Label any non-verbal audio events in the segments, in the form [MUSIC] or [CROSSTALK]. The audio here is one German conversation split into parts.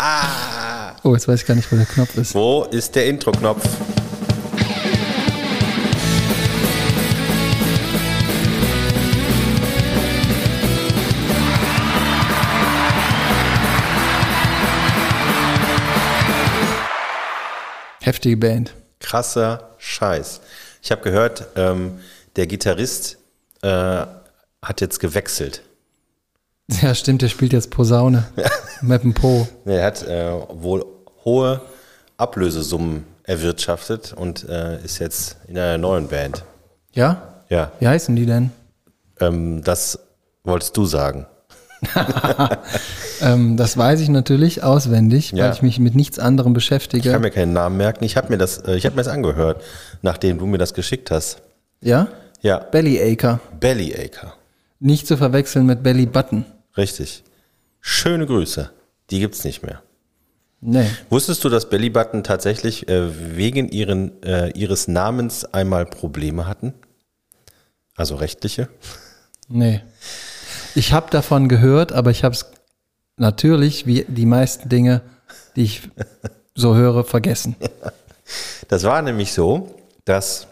Oh, jetzt weiß ich gar nicht, wo der Knopf ist. Wo ist der Intro-Knopf? Heftige Band. Krasser Scheiß. Ich habe gehört, ähm, der Gitarrist äh, hat jetzt gewechselt. Ja, stimmt, der spielt jetzt Posaune. [LAUGHS] Mit dem Po. Er hat äh, wohl hohe Ablösesummen erwirtschaftet und äh, ist jetzt in einer neuen Band. Ja? Ja, Wie heißen die denn? ähm, das wolltest du sagen. [LAUGHS] Ähm, das weiß ich natürlich auswendig, Ja. weil ich mich mit nichts anderem Ich beschäftige. kann mir keinen Namen merken. Ich habe mir das, äh, ich habe mir das angehört, nachdem du mir das geschickt hast. Ja? Ja, Bellyacre. Bellyacre. Nicht zu verwechseln mit Belly Button. Richtig. Schöne Grüße. Die gibt's nicht mehr. Nee. Wusstest du, dass Bellybutton tatsächlich äh, wegen ihren, äh, ihres Namens einmal Probleme hatten? Also rechtliche? Nee. Ich habe davon gehört, aber ich habe es natürlich, wie die meisten Dinge, die ich so höre, vergessen. [LAUGHS] Das war nämlich so, dass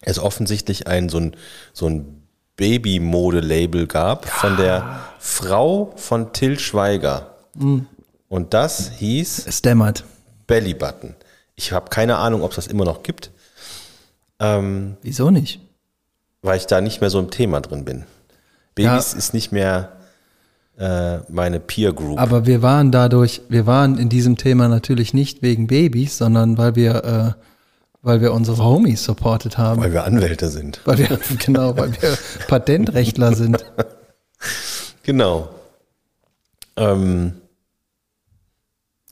es offensichtlich ein so ein, so ein Baby-Mode-Label gab von der Frau von Till Schweiger. Und das hieß Es dämmert. Bellybutton. Ich habe keine Ahnung, ob es das immer noch gibt, ähm, Wieso nicht? weil ich da nicht mehr so im Thema drin bin. Babys ist nicht mehr äh, meine Peer Group. Aber wir waren dadurch, wir waren in diesem Thema natürlich nicht wegen Babys, sondern weil wir, äh, weil wir unsere Homies supportet haben. weil wir Anwälte sind. Weil wir, [LAUGHS] genau, weil wir Patentrechtler sind. [LAUGHS] Genau. Ähm,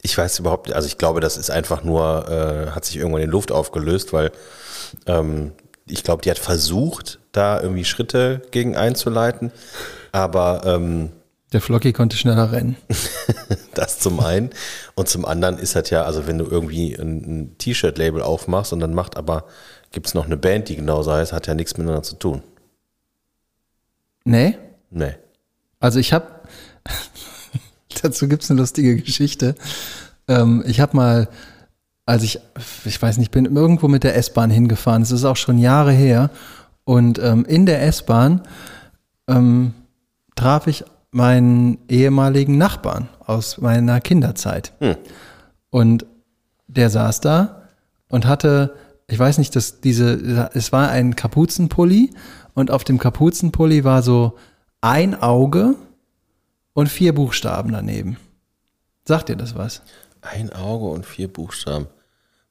ich weiß überhaupt, also ich glaube, das ist einfach nur, äh, hat sich irgendwann in Luft aufgelöst, weil ähm, ich glaube, die hat versucht, da irgendwie Schritte gegen einzuleiten, aber ähm, Der Flocky konnte schneller rennen. [LAUGHS] das zum einen und zum anderen ist halt ja, also wenn du irgendwie ein, ein T-Shirt-Label aufmachst und dann macht aber, gibt es noch eine Band, die genauso heißt, hat ja nichts miteinander zu tun. Nee? Nee. Also ich habe, [LAUGHS] dazu gibt's eine lustige Geschichte. Ähm, ich habe mal, als ich, ich weiß nicht, bin irgendwo mit der S-Bahn hingefahren. Es ist auch schon Jahre her. Und ähm, in der S-Bahn ähm, traf ich meinen ehemaligen Nachbarn aus meiner Kinderzeit. Und der saß da und hatte, ich weiß nicht, dass diese, es war ein Kapuzenpulli und auf dem Kapuzenpulli war so ein Auge und vier Buchstaben daneben. Sagt dir das was? Ein Auge und vier Buchstaben.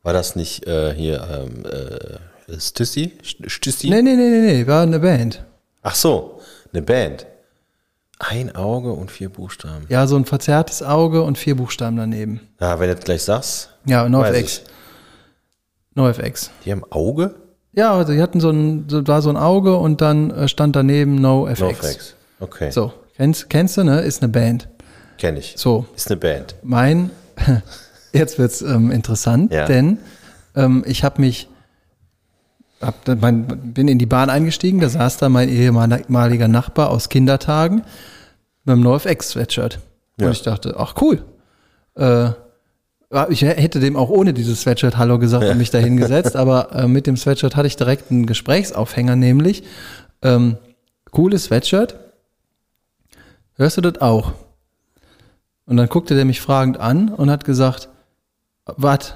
War das nicht äh, hier ähm, äh, Stüssi? St- Stüssi? Nee, nee, nee, nee, nee, war eine Band. Ach so, eine Band. Ein Auge und vier Buchstaben. Ja, so ein verzerrtes Auge und vier Buchstaben daneben. Ja, wenn du das gleich sagst. Ja, NoFX. NoFX. Die haben Auge? Ja, also die hatten so ein, so, war so ein Auge und dann äh, stand daneben NoFX. NoFX. Okay, So, kennst, kennst du, ne? Ist eine Band. kenne ich. So, Ist eine Band. mein, [LAUGHS] jetzt wird's ähm, interessant, Ja. denn ähm, ich habe mich, hab, dann mein, bin in die Bahn eingestiegen, da saß da mein ehemaliger Nachbar aus Kindertagen mit einem NoFX-Sweatshirt. Ja. Und ich dachte, ach cool. Äh, ja, ich hätte dem auch ohne dieses Sweatshirt Hallo gesagt und mich da hingesetzt, aber äh, mit dem Sweatshirt hatte ich direkt einen Gesprächsaufhänger, nämlich ähm, cooles Sweatshirt. Hörst du das auch? Und dann guckte der mich fragend an und hat gesagt, was?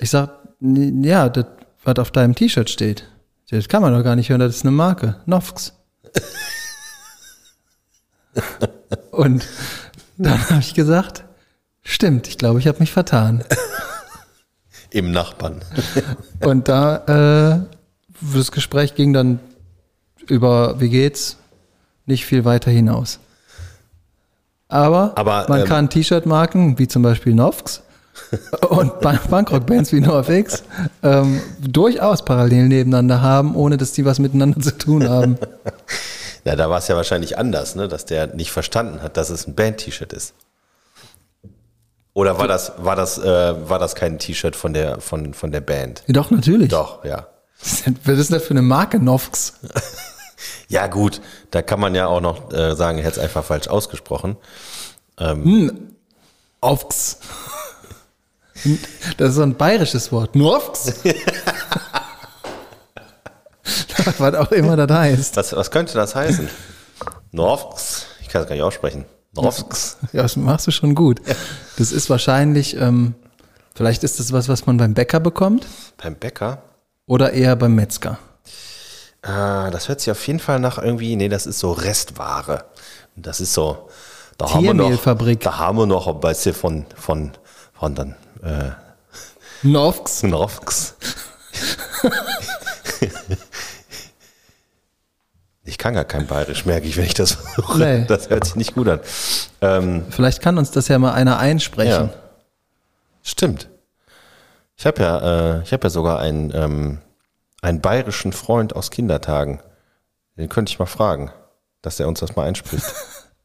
Ich sag, "N- ja, das, was auf deinem T-Shirt steht. Das kann man doch gar nicht hören, das ist eine Marke. Nofx. [LAUGHS] und dann habe ich gesagt, stimmt, ich glaube, ich habe mich vertan. [LAUGHS] Im Nachbarn. [LAUGHS] Und da, äh, das Gespräch ging dann über, wie geht's, nicht viel weiter hinaus. Aber, Aber, man ähm, kann T-Shirt-Marken, wie zum Beispiel Novx [LAUGHS] und Punk- Punkrock-Bands wie NoFX, ähm, durchaus parallel nebeneinander haben, ohne dass die was miteinander zu tun haben. [LAUGHS] Ja, da war es ja wahrscheinlich anders, ne? dass der nicht verstanden hat, dass es ein Band-T-Shirt ist. Oder war das, war das, äh, war das kein T-Shirt von der, von, von der Band? Doch, natürlich. Doch, ja. [LAUGHS] Was ist das für eine Marke, Novx? Ja, gut, da kann man ja auch noch äh, sagen, er hätte es einfach falsch ausgesprochen. Aufs. Das ist so ein bayerisches Wort. Norfs. [LAUGHS] [LAUGHS] Was auch immer das heißt. Was, was könnte das heißen? Norfx. Ich kann es gar nicht aussprechen. Norfx. [LAUGHS] Ja, das machst du schon gut. Das ist wahrscheinlich, ähm, vielleicht ist das was, was man beim Bäcker bekommt Beim Bäcker? oder eher beim Metzger. Ah, das hört sich auf jeden Fall nach irgendwie, nee, das ist so Restware. Das ist so, da haben wir noch, da haben wir noch ein bisschen von, von, von dann, äh, Norfs. Norfx. Ich kann gar kein Bayerisch, merke ich, wenn ich das versuche. Nee. Das hört sich nicht gut an. Ähm, Vielleicht kann uns das ja mal einer einsprechen. Ja. Stimmt. Ich habe ja, äh, ich habe ja sogar einen, ähm, einen bayerischen Freund aus Kindertagen. Den könnte ich mal fragen, dass er uns das mal einspricht. [LAUGHS]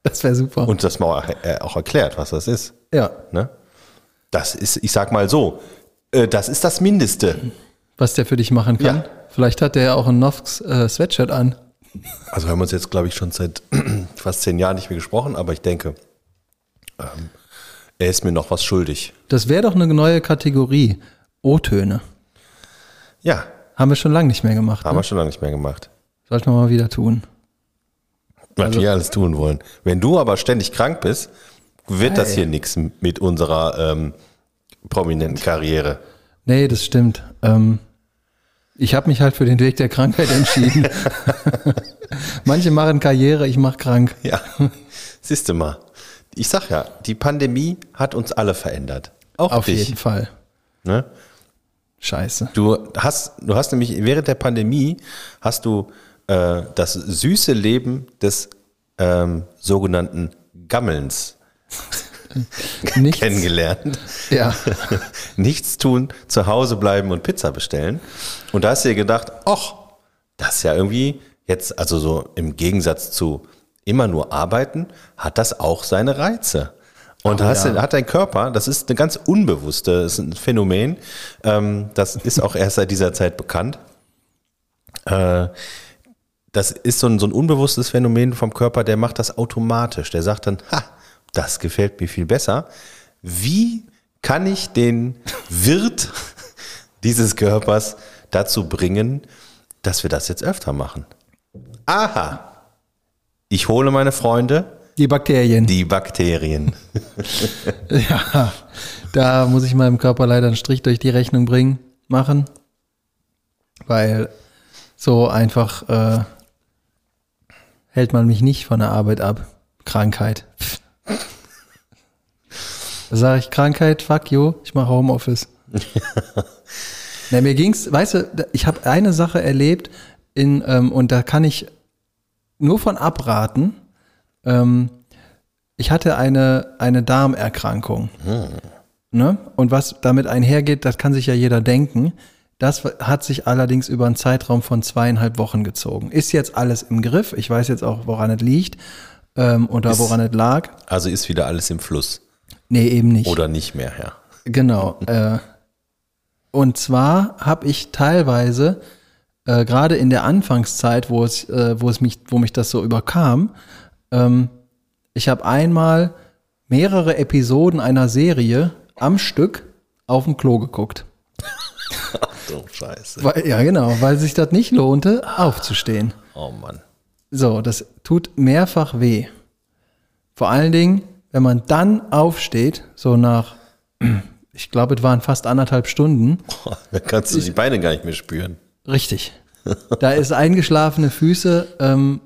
Das wäre super. Und das mal äh, auch erklärt, was das ist. ja, Ne? Das ist, ich sag mal so, äh, das ist das Mindeste. was der für dich machen kann. Ja. Vielleicht hat der ja auch ein Novs äh, Sweatshirt an. Also wir haben uns jetzt, glaube ich, schon seit [CLEARS THROAT] fast zehn Jahren nicht mehr gesprochen, aber ich denke, ähm, er ist mir noch was schuldig. Das wäre doch eine neue Kategorie. O-Töne. Ja, Haben wir schon lange nicht mehr gemacht. haben Ne? wir schon lange nicht mehr gemacht. Sollten wir mal wieder tun. Was Also- wir alles tun wollen. Wenn du aber ständig krank bist, wird das hier nichts mit unserer ähm, prominenten Karriere. Nee, das stimmt. Ähm, ich habe mich halt für den Weg der Krankheit entschieden. [LAUGHS] Manche machen Karriere, ich mache krank. Ja, siehst du mal. Ich sag ja, die Pandemie hat uns alle verändert. Auch Auf dich. jeden Fall. Ne? Scheiße. Du hast, du hast nämlich während der Pandemie hast du äh, das süße Leben des ähm, sogenannten Gammelns [LAUGHS] Nichts. kennengelernt. Ja. [LAUGHS] Nichts tun, zu Hause bleiben und Pizza bestellen. Und da hast du dir gedacht, ach, das ist ja irgendwie jetzt, also so im Gegensatz zu immer nur arbeiten, hat das auch seine Reize. Und Oh, hast, ja. du- hat dein Körper, das ist eine ganz unbewusste das ist ein Phänomen, ähm, das ist auch erst seit dieser Zeit bekannt. Äh, das ist so ein, so ein unbewusstes Phänomen vom Körper, der macht das automatisch. Der sagt dann, ha, das gefällt mir viel besser. Wie kann ich den Wirt [LAUGHS] dieses Körpers dazu bringen, dass wir das jetzt öfter machen? Aha, ich hole meine Freunde, Die Bakterien. die Bakterien. [LAUGHS] Ja, da muss ich meinem Körper leider einen Strich durch die Rechnung bringen, machen. Weil so einfach äh, hält man mich nicht von der Arbeit ab. Krankheit. Pff. Da sage ich Krankheit, fuck you, ich mache Homeoffice. [LAUGHS] Na, mir ging's, weißt du, ich habe eine Sache erlebt in, ähm, und da kann ich nur von abraten. Ähm, ich hatte eine, eine Darmerkrankung. Ne? Und was damit einhergeht, das kann sich ja jeder denken. Das hat sich allerdings über einen Zeitraum von zweieinhalb Wochen gezogen. Ist jetzt alles im Griff. Ich weiß jetzt auch, woran es liegt ähm, oder Ist- woran es lag. Also ist wieder alles im Fluss. Nee, eben nicht. Oder nicht mehr, ja. Genau. [LAUGHS] Äh, und zwar habe ich teilweise äh, gerade in der Anfangszeit, wo es, äh, wo es mich, wo mich das so überkam, ähm, ich habe einmal mehrere Episoden einer Serie am Stück auf dem Klo geguckt. [LAUGHS] So, scheiße. Weil, ja, genau, weil sich das nicht lohnte, aufzustehen. Oh Mann. So, das tut mehrfach weh. Vor allen Dingen, wenn man dann aufsteht, so nach, [CLEARS THROAT] ich glaube, es waren fast anderthalb Stunden, Da kannst du die Beine gar nicht mehr spüren. Richtig. [LAUGHS] Da ist eingeschlafene Füße ähm,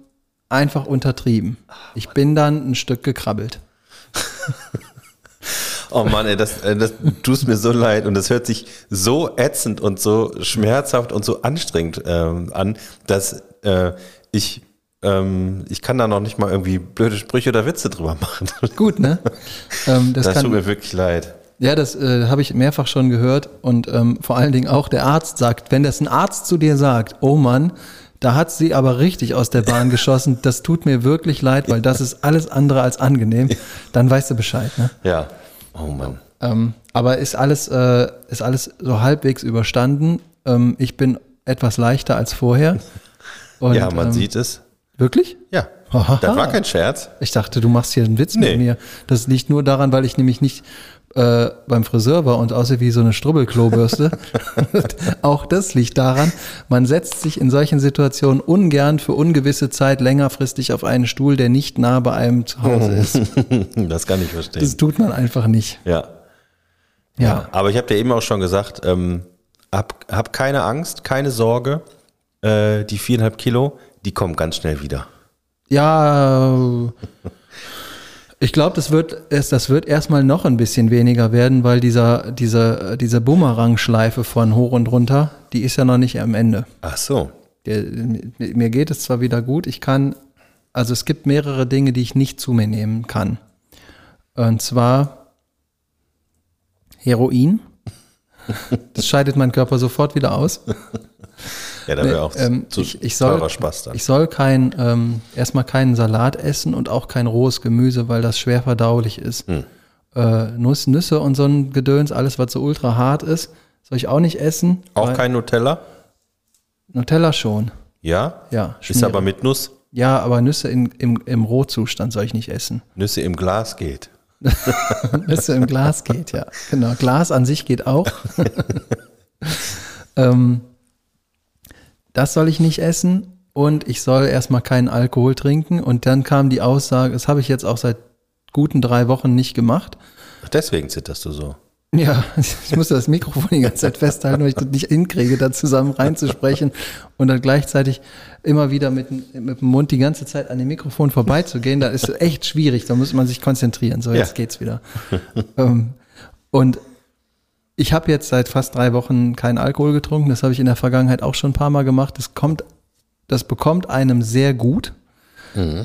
einfach untertrieben. Ich bin dann ein Stück gekrabbelt. [LAUGHS] Oh Mann, ey, das, äh, das tut mir so leid und das hört sich so ätzend und so schmerzhaft und so anstrengend ähm, an, dass äh, ich ähm, ich kann da noch nicht mal irgendwie blöde Sprüche oder Witze drüber machen. [LAUGHS] Gut, ne? ähm, das Das tut kann, mir wirklich leid. ja, das äh, habe ich mehrfach schon gehört und ähm, vor allen Dingen auch der Arzt sagt, wenn das ein Arzt zu dir sagt, oh Mann, da hat sie aber richtig aus der Bahn geschossen, [LAUGHS] das tut mir wirklich leid, weil das ist alles andere als angenehm, dann weißt du Bescheid, ne? Ja. Oh Mann. Ähm, aber ist alles, äh, ist alles so halbwegs überstanden. Ähm, ich bin etwas leichter als vorher. [LAUGHS] Und, ja, man ähm, sieht es. Wirklich? Ja, Aha. Das war kein Scherz. Ich dachte, du machst hier einen Witz Nee. mit mir. Das liegt nur daran, weil ich nämlich nicht äh, beim Friseur war und aussehe wie so eine Strubbelklobürste. [LAUGHS] Auch das liegt daran, man setzt sich in solchen Situationen ungern für ungewisse Zeit längerfristig auf einen Stuhl, der nicht nah bei einem zu Hause ist. [LAUGHS] Das kann ich verstehen. Das tut man einfach nicht. ja. Ja. Aber ich habe dir eben auch schon gesagt, ähm, hab, hab keine Angst, keine Sorge. Äh, die viereinhalb Kilo, die kommen ganz schnell wieder. Ja, ich glaube, das wird, das wird erstmal noch ein bisschen weniger werden, weil dieser, diese, diese Bumerang-Schleife von hoch und runter, die ist ja noch nicht am Ende. Ach so. Der, mir geht es zwar wieder gut, ich kann, also es gibt mehrere Dinge, die ich nicht zu mir nehmen kann. Und zwar Heroin. Das scheidet mein Körper sofort wieder aus. Ja, da wäre auch Ähm, zu ich, ich soll, Spaß dann. Ich soll kein, ähm, erstmal keinen Salat essen und auch kein rohes Gemüse, weil das schwer verdaulich ist. Hm. Äh, Nuss, Nüsse und so ein Gedöns, alles, was so ultra hart ist, soll ich auch nicht essen. auch kein Nutella? Nutella schon. Ja? Ja, Ist schmieren. aber mit Nuss. Ja, aber Nüsse in, im, im Rohzustand soll ich nicht essen. Nüsse im Glas geht. [LAUGHS] Nüsse im Glas geht, ja. Genau. Glas an sich geht auch. [LAUGHS] ähm, das soll ich nicht essen und ich soll erstmal keinen Alkohol trinken. Und dann kam die Aussage, das habe ich jetzt auch seit guten drei Wochen nicht gemacht. Ach, deswegen zitterst du so. Ja, ich musste das Mikrofon die ganze Zeit festhalten, weil ich das nicht hinkriege, da zusammen reinzusprechen und dann gleichzeitig immer wieder mit, mit dem Mund die ganze Zeit an dem Mikrofon vorbeizugehen. Da ist echt schwierig, da muss man sich konzentrieren. So, jetzt Ja. geht's wieder. ähm, und ich habe jetzt seit fast drei Wochen keinen Alkohol getrunken. Das habe ich in der Vergangenheit auch schon ein paar Mal gemacht. Das kommt, das bekommt einem sehr gut.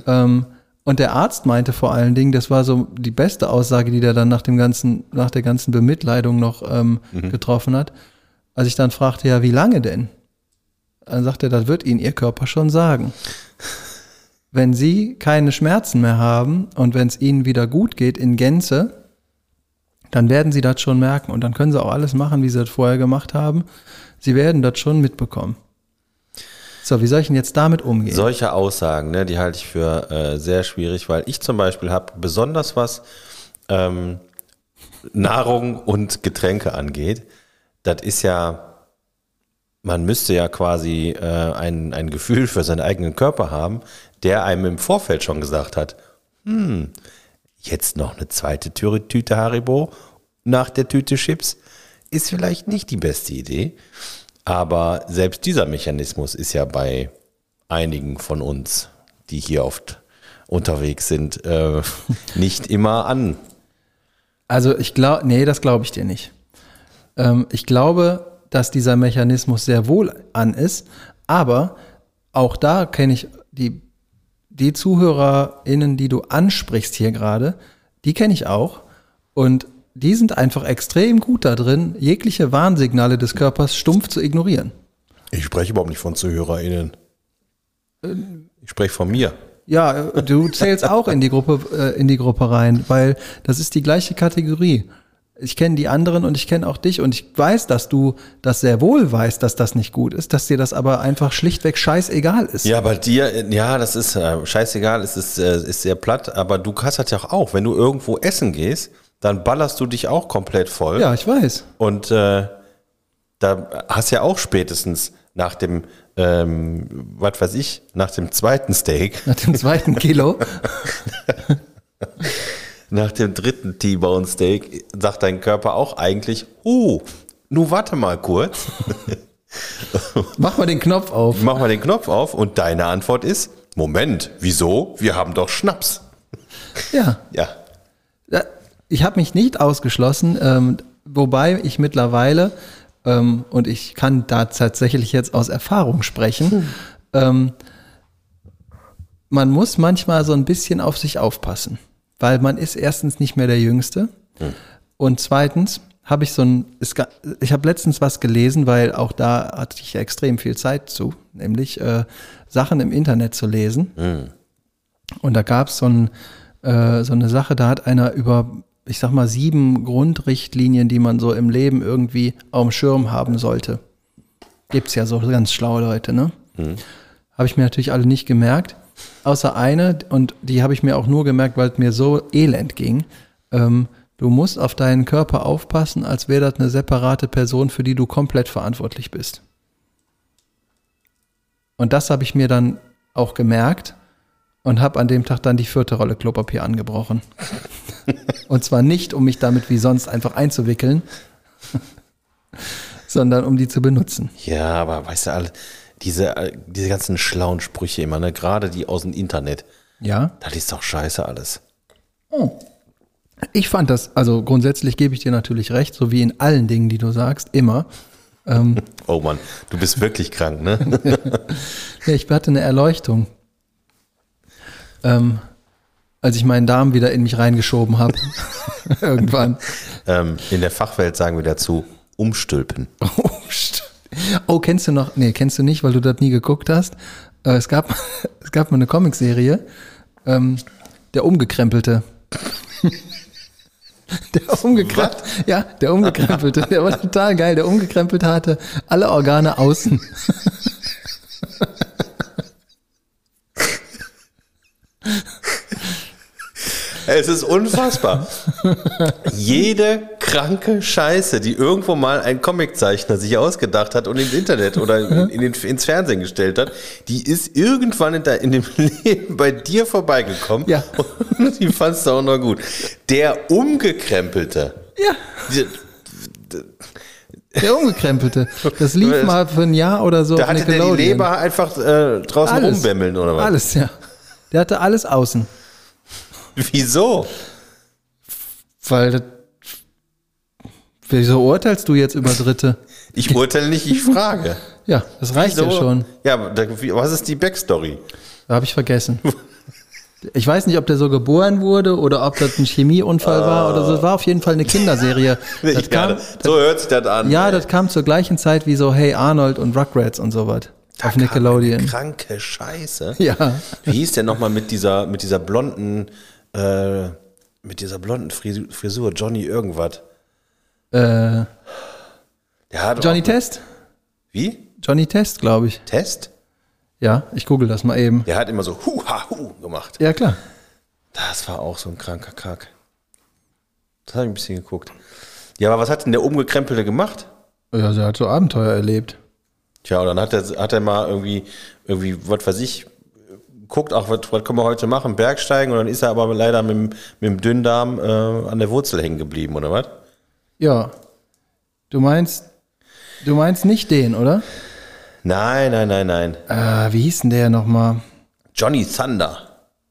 Ähm, und der Arzt meinte vor allen Dingen, das war so die beste Aussage, die der dann nach dem ganzen, nach der ganzen Bemitleidung noch ähm, getroffen hat. Als ich dann fragte, ja, wie lange denn? Dann sagte er, das wird Ihnen Ihr Körper schon sagen. Wenn Sie keine Schmerzen mehr haben und wenn es Ihnen wieder gut geht in Gänze, dann werden Sie das schon merken und dann können Sie auch alles machen, wie Sie das vorher gemacht haben. Sie werden das schon mitbekommen. So, wie soll ich denn jetzt damit umgehen? Solche Aussagen, ne, die halte ich für äh, sehr schwierig, weil ich zum Beispiel habe besonders was ähm, Nahrung und Getränke angeht. Das ist ja, man müsste ja quasi äh, ein, ein Gefühl für seinen eigenen Körper haben, der einem im Vorfeld schon gesagt hat, hm, jetzt noch eine zweite Tüte, Tüte Haribo nach der Tüte Chips ist vielleicht nicht die beste Idee. Aber selbst dieser Mechanismus ist ja bei einigen von uns, die hier oft unterwegs sind, äh, [LAUGHS] nicht immer an. Also ich glaube, nee, das glaube ich dir nicht. Ähm, ich glaube, dass dieser Mechanismus sehr wohl an ist, aber auch da kenne ich die, die ZuhörerInnen, die du ansprichst hier gerade, die kenne ich auch und die sind einfach extrem gut da drin, jegliche Warnsignale des Körpers stumpf zu ignorieren. Ich spreche überhaupt nicht von ZuhörerInnen. Ich spreche von mir. Ja, äh, du zählst auch in die Gruppe, äh, in die Gruppe rein, weil das ist die gleiche Kategorie. Ich kenne die anderen und ich kenne auch dich und ich weiß, dass du das sehr wohl weißt, dass das nicht gut ist, dass dir das aber einfach schlichtweg scheißegal ist. Ja, bei dir, ja, das ist äh, scheißegal, es ist, äh, ist sehr platt, aber du hast das ja auch. Wenn du irgendwo essen gehst, dann ballerst du dich auch komplett voll. Ja, ich weiß. Und äh, da hast ja auch spätestens nach dem, ähm, was weiß ich, nach dem zweiten Steak, Nach dem zweiten Kilo. [LAUGHS] [LAUGHS] nach dem dritten T-Bone Steak, sagt dein Körper auch eigentlich, uh, nu warte mal kurz, [LAUGHS] Mach mal den Knopf auf. mach mal den Knopf auf und deine Antwort ist, Moment, wieso? Wir haben doch Schnaps. Ja. [LAUGHS] Ja, Ich habe mich nicht ausgeschlossen, ähm, wobei ich mittlerweile, ähm, und ich kann da tatsächlich jetzt aus Erfahrung sprechen, ähm, man muss manchmal so ein bisschen auf sich aufpassen, weil man ist erstens nicht mehr der Jüngste und zweitens habe ich so ein, es ich habe letztens was gelesen, weil auch da hatte ich extrem viel Zeit zu, nämlich äh, Sachen im Internet zu lesen. Und da gab es so, ein, äh, so eine Sache, da hat einer über, ich sag mal, sieben Grundrichtlinien, die man so im Leben irgendwie auf dem Schirm haben sollte. Gibt's ja so ganz schlaue Leute, ne? Habe ich mir natürlich alle nicht gemerkt. Außer eine, und die habe ich mir auch nur gemerkt, weil es mir so elend ging. Ähm, du musst auf deinen Körper aufpassen, als wäre das eine separate Person, für die du komplett verantwortlich bist. Und das habe ich mir dann auch gemerkt und habe an dem Tag dann die vierte Rolle Klopapier angebrochen. [LAUGHS] und zwar nicht, um mich damit wie sonst einfach einzuwickeln, [LAUGHS] sondern um die zu benutzen. Ja, aber weißt du, alle, diese, äh, diese ganzen schlauen Sprüche immer, ne? gerade die aus dem Internet, Ja? das ist doch scheiße alles. Ich fand das, also grundsätzlich gebe ich dir natürlich recht, so wie in allen Dingen, die du sagst, immer. Ähm, [LAUGHS] Oh Mann, du bist wirklich krank, ne? [LAUGHS] ja, ich hatte eine Erleuchtung. Ähm, als ich meinen Darm wieder in mich reingeschoben habe. [LAUGHS] Irgendwann. ähm, in der Fachwelt sagen wir dazu, umstülpen. Oh, st- oh, kennst du noch? Nee, kennst du nicht, weil du das nie geguckt hast. Äh, es, gab, [LAUGHS] es gab mal eine Comicserie, ähm, der Umgekrempelte. [LAUGHS] Der umgekrempelte, ja, der umgekrempelte, der war total geil. Der umgekrempelte hatte alle Organe außen. Es ist unfassbar. [LAUGHS] Jede kranke Scheiße, die irgendwo mal ein Comiczeichner sich ausgedacht hat und ins Internet oder [LAUGHS] in, in den, ins Fernsehen gestellt hat, die ist irgendwann in, de, in dem [LAUGHS] Leben bei dir vorbeigekommen. Ja. Und die fandst du auch noch gut. Der Umgekrempelte. Ja, Die- der umgekrempelte. Das lief [LAUGHS] mal für ein Jahr oder so Da hatte der die. Leber einfach äh, draußen Alles. rumbämmeln oder was? Alles, ja. Der hatte alles außen. Wieso? Weil das, wieso urteilst du jetzt über Dritte? [LAUGHS] Ich urteile nicht, ich frage. Ja, das reicht Wieso? ja schon. Ja, aber da, wie- was ist die Backstory? Da habe ich vergessen. [LAUGHS] Ich weiß nicht, ob der so geboren wurde oder ob das ein Chemieunfall war oder so. Es war auf jeden Fall eine Kinderserie. [LAUGHS] Das kam, so hört sich das an. ja, ey. das kam zur gleichen Zeit wie so Hey Arnold und Rugrats und sowas. Auf Nickelodeon. Kranke Scheiße. Ja. Wie hieß der nochmal mit dieser, mit dieser blonden, äh, mit dieser blonden Frisur, Frisur Johnny irgendwas? Äh, Johnny Test? Wie? Johnny Test, glaube ich. Test? Ja, ich google das mal eben. Der hat immer so hu ha hu gemacht. Ja, klar. Das war auch so ein kranker Kack. Das habe ich ein bisschen geguckt. Ja, aber was hat denn der umgekrempelte gemacht? Ja, der hat so Abenteuer erlebt. Tja, und dann hat er, hat er mal irgendwie, irgendwie, was weiß ich, guckt auch, was, was können wir heute machen, Bergsteigen, und dann ist er aber leider mit, dem- mit dem Dünndarm äh, an der Wurzel hängen geblieben, oder was? Ja. Du meinst, du meinst nicht den, oder? Nein, nein, nein, nein. Äh, wie hieß denn der nochmal? Johnny Thunder.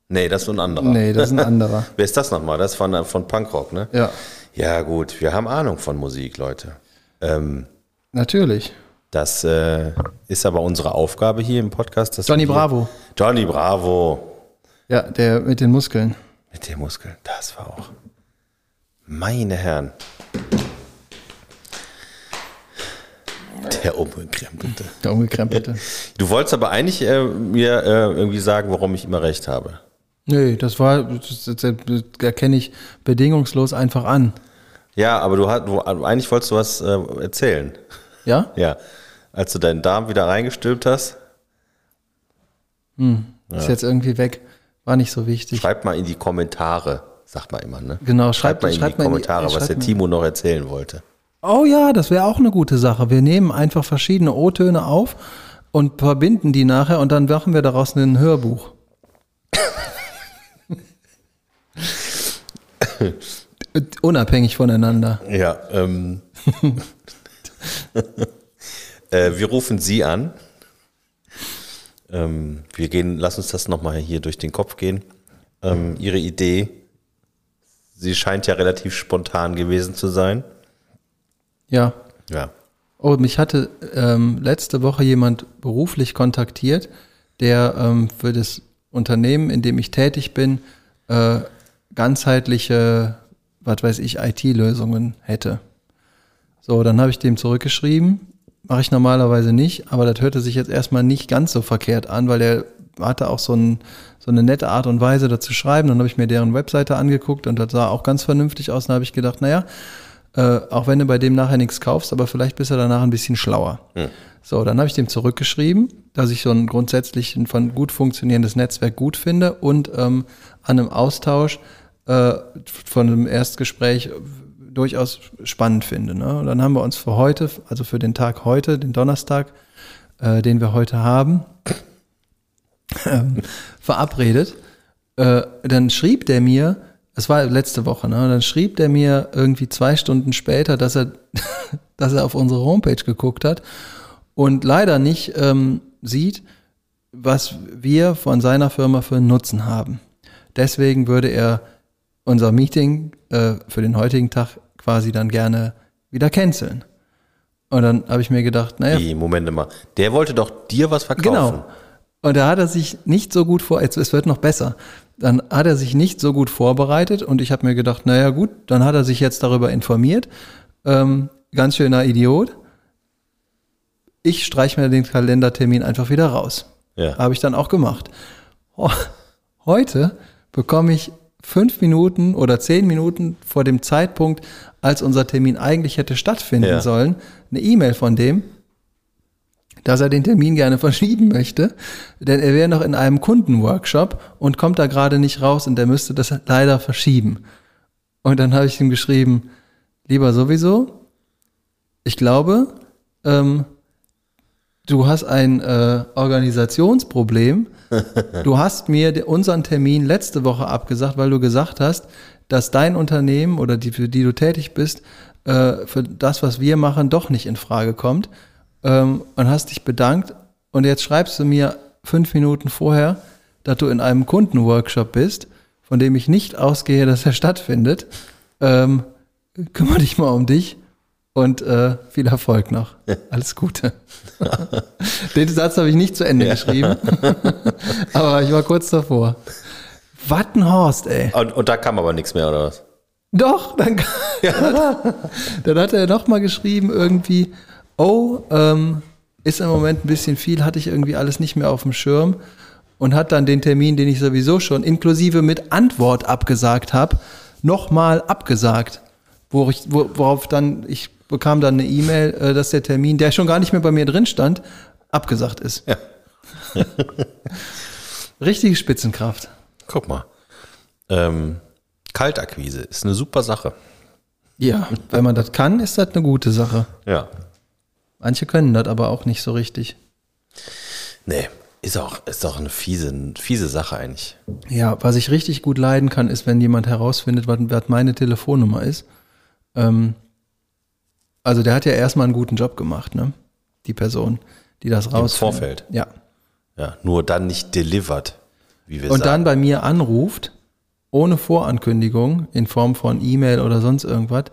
Nee, das ist ein anderer. Nee, das ist ein anderer. [LAUGHS] Wer ist das nochmal? Das ist von, von Punkrock, ne? Ja, Ja, gut, wir haben Ahnung von Musik, Leute. Ähm, natürlich. das äh, ist aber unsere Aufgabe hier im Podcast. dass Johnny Bravo. Johnny Bravo. Ja, der mit den Muskeln. Mit den Muskeln. Das war auch. Meine Herren. Der Umgekrempelte. Der umgekrempelte. Du wolltest aber eigentlich äh, mir äh, irgendwie sagen, warum ich immer recht habe. Nee, das war, das, das, das erkenne ich bedingungslos einfach an. Ja, aber du, hast, du eigentlich wolltest du was äh, erzählen. Ja? Ja. Als du deinen Darm wieder reingestülpt hast, Ist jetzt irgendwie weg. War nicht so wichtig. schreib mal in die Kommentare, sagt man immer, ne? Genau, Schreib schreibt- mal in schreibt die mal in die- Kommentare, was der. Timo noch erzählen wollte. Oh ja, das wäre auch eine gute Sache. Wir nehmen einfach verschiedene O-Töne auf und verbinden die nachher und dann machen wir daraus ein Hörbuch. [LAUGHS] Unabhängig voneinander. Ja, ähm. [LAUGHS] äh, wir rufen Sie an. Ähm, wir gehen, lass uns das nochmal hier durch den Kopf gehen. Ähm, Ihre Idee, sie scheint ja relativ spontan gewesen zu sein. Ja. Ja. Oh, mich hatte ähm, letzte Woche jemand beruflich kontaktiert, der ähm, für das Unternehmen, in dem ich tätig bin, äh, ganzheitliche, was weiß ich, IT-Lösungen hätte. So, dann habe ich dem zurückgeschrieben. Mache ich normalerweise nicht, aber das hörte sich jetzt erstmal nicht ganz so verkehrt an, weil er hatte auch so, ein, so eine nette Art und Weise dazu schreiben. Dann habe ich mir deren Webseite angeguckt und das sah auch ganz vernünftig aus. Dann habe ich gedacht, naja, äh, auch wenn du bei dem nachher nichts kaufst, aber vielleicht bist du danach ein bisschen schlauer. Hm. So, dann habe ich dem zurückgeschrieben, dass ich so ein grundsätzlich ein von gut funktionierendes Netzwerk gut finde und ähm, an einem Austausch äh, von einem Erstgespräch durchaus spannend finde. Ne? Und dann haben wir uns für heute, also für den Tag heute, den Donnerstag, äh, den wir heute haben, ähm, verabredet. Äh, dann schrieb der mir, es war letzte Woche, ne? Dann schrieb der mir irgendwie zwei Stunden später, dass er, [LAUGHS] dass er auf unsere Homepage geguckt hat und leider nicht ähm, sieht, was wir von seiner Firma für einen Nutzen haben. Deswegen würde er unser Meeting äh, für den heutigen Tag quasi dann gerne wieder canceln. Und dann habe ich mir gedacht, naja. Die, Momente mal. Der wollte doch dir was verkaufen. Genau. Und da hat er sich nicht so gut vor, es wird noch besser. Dann hat er sich nicht so gut vorbereitet und ich habe mir gedacht, naja gut, dann hat er sich jetzt darüber informiert. Ähm, ganz schöner Idiot. Ich streiche mir den Kalendertermin einfach wieder raus. Ja. Habe ich dann auch gemacht. Heute bekomme ich fünf Minuten oder zehn Minuten vor dem Zeitpunkt, als unser Termin eigentlich hätte stattfinden Ja. sollen, eine E-Mail von dem, dass er den Termin gerne [LAUGHS] verschieben möchte, denn er wäre noch in einem Kundenworkshop und kommt da gerade nicht raus und er müsste das leider verschieben. Und dann habe ich ihm geschrieben, lieber sowieso, ich glaube, ähm, du hast ein äh, Organisationsproblem. [LAUGHS] Du hast mir unseren Termin letzte Woche abgesagt, weil du gesagt hast, dass dein Unternehmen oder die, für die du tätig bist, äh, für das, was wir machen, doch nicht in Frage kommt. Ähm, und hast dich bedankt. Und jetzt schreibst du mir fünf Minuten vorher, dass du in einem Kundenworkshop bist, von dem ich nicht ausgehe, dass er stattfindet. Ähm, kümmere dich mal um dich und äh, viel Erfolg noch. [LAUGHS] Alles Gute. [LAUGHS] Den Satz habe ich nicht zu Ende geschrieben, [LAUGHS] aber ich war kurz davor. Wattenhorst, ey. Und, und da kam aber nichts mehr, oder was? Doch, dann, dann hat er noch mal geschrieben irgendwie, oh, ähm, ist im Moment ein bisschen viel, hatte ich irgendwie alles nicht mehr auf dem Schirm und hat dann den Termin, den ich sowieso schon inklusive mit Antwort abgesagt habe, nochmal abgesagt. Wo ich, wo, worauf dann, ich bekam dann eine E-Mail, äh, dass der Termin, der schon gar nicht mehr bei mir drin stand, abgesagt ist. Ja. [LAUGHS] Richtige Spitzenkraft. Guck mal. Ähm, Kaltakquise ist eine super Sache. Ja, wenn man das kann, ist das eine gute Sache. Ja. Manche können das aber auch nicht so richtig. Nee, ist auch, ist auch eine fiese, fiese Sache eigentlich. Ja, was ich richtig gut leiden kann, ist, wenn jemand herausfindet, was, was meine Telefonnummer ist. Ähm, also der hat ja erstmal einen guten Job gemacht, ne? Die Person, die das raus. Vorfeld. Ja. Ja, nur dann nicht delivered, wie wir Und dann sagen. bei mir anruft, ohne Vorankündigung, in Form von E-Mail oder sonst irgendwas.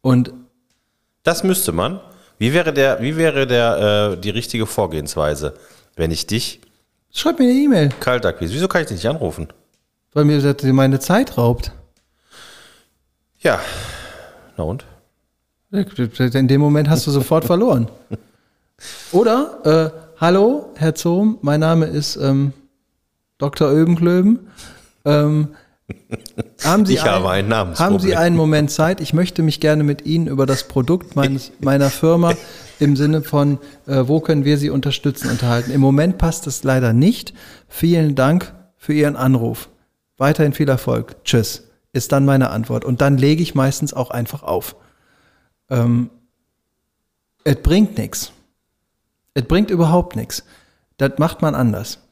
Und das müsste man. Wie wäre der, wie wäre der, äh, die richtige Vorgehensweise, wenn ich dich schreibt mir eine E-Mail, Kaltakquise, wieso kann ich dich nicht anrufen? weil mir das meine Zeit raubt. Ja. Na und? In dem Moment hast du sofort verloren. Oder, äh, hallo, Herr Zohm, mein Name ist ähm, Dr. Öbenklöben. Ähm, haben Sie Ich habe ein Namensproblem. Haben Sie einen Moment Zeit? Ich möchte mich gerne mit Ihnen über das Produkt meines, [LAUGHS] meiner Firma im Sinne von, äh, wo können wir Sie unterstützen, unterhalten. Im Moment passt es leider nicht. Vielen Dank für Ihren Anruf. Weiterhin viel Erfolg. Tschüss. Ist dann meine Antwort. Und dann lege ich meistens auch einfach auf. Ähm, es bringt nichts. Es bringt überhaupt nichts. Das macht man anders.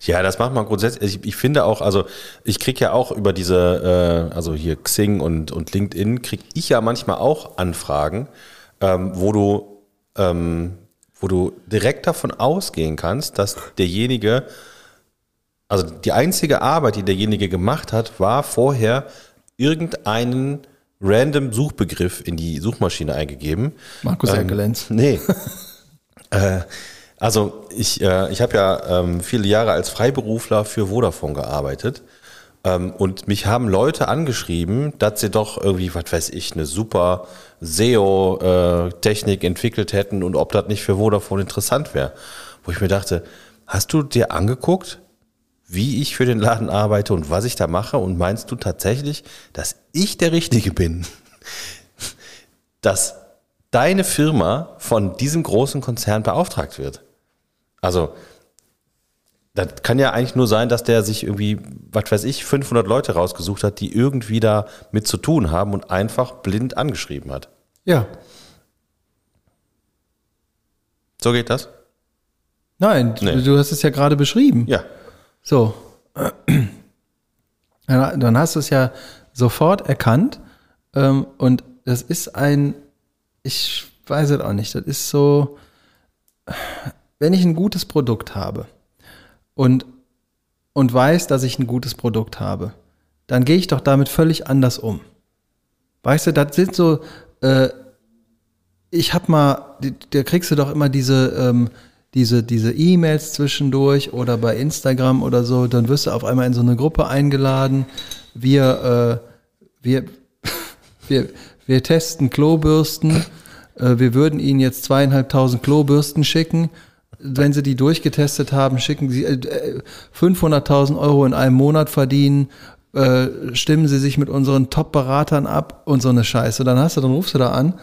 Ja, das macht man grundsätzlich. Ich, ich finde auch, also ich kriege ja auch über diese, äh, also hier Xing und, und LinkedIn, kriege ich ja manchmal auch Anfragen, ähm, wo du, ähm, wo du direkt davon ausgehen kannst, dass derjenige, also die einzige Arbeit, die derjenige gemacht hat, war vorher irgendeinen random Suchbegriff in die Suchmaschine eingegeben. Markus Ähm, Erkelenz. Nee. [LAUGHS] äh, also ich, äh, ich habe ja ähm, viele Jahre als Freiberufler für Vodafone gearbeitet. Ähm, und mich haben Leute angeschrieben, dass sie doch irgendwie, was weiß ich, eine super SEO-Technik entwickelt hätten und ob das nicht für Vodafone interessant wäre. Wo ich mir dachte, hast du dir angeguckt, wie ich für den Laden arbeite und was ich da mache und meinst du tatsächlich, dass ich der Richtige bin? [LAUGHS] dass deine Firma von diesem großen Konzern beauftragt wird. Also, das kann ja eigentlich nur sein, dass der sich irgendwie, was weiß ich, 500 Leute rausgesucht hat, die irgendwie da mit zu tun haben und einfach blind angeschrieben hat. Ja. So geht das? Nein, Nee. du hast es ja gerade beschrieben. Ja. So. Dann hast du es ja sofort erkannt. Ähm, und das ist ein, ich weiß es auch nicht, das ist so, wenn ich ein gutes Produkt habe und, und weiß, dass ich ein gutes Produkt habe, dann gehe ich doch damit völlig anders um. Weißt du, das sind so, äh, ich hab mal, da kriegst du doch immer diese, ähm, diese, diese E-Mails zwischendurch oder bei Instagram oder so, dann wirst du auf einmal in so eine Gruppe eingeladen. Wir, äh, wir, [LAUGHS] wir, wir testen Klobürsten. Äh, wir würden Ihnen jetzt zweieinhalbtausend Klobürsten schicken. Wenn Sie die durchgetestet haben, schicken Sie äh, 500.000 Euro in einem Monat verdienen. Äh, stimmen Sie sich mit unseren Top-Beratern ab und so eine Scheiße. Dann hast du, dann rufst du da an.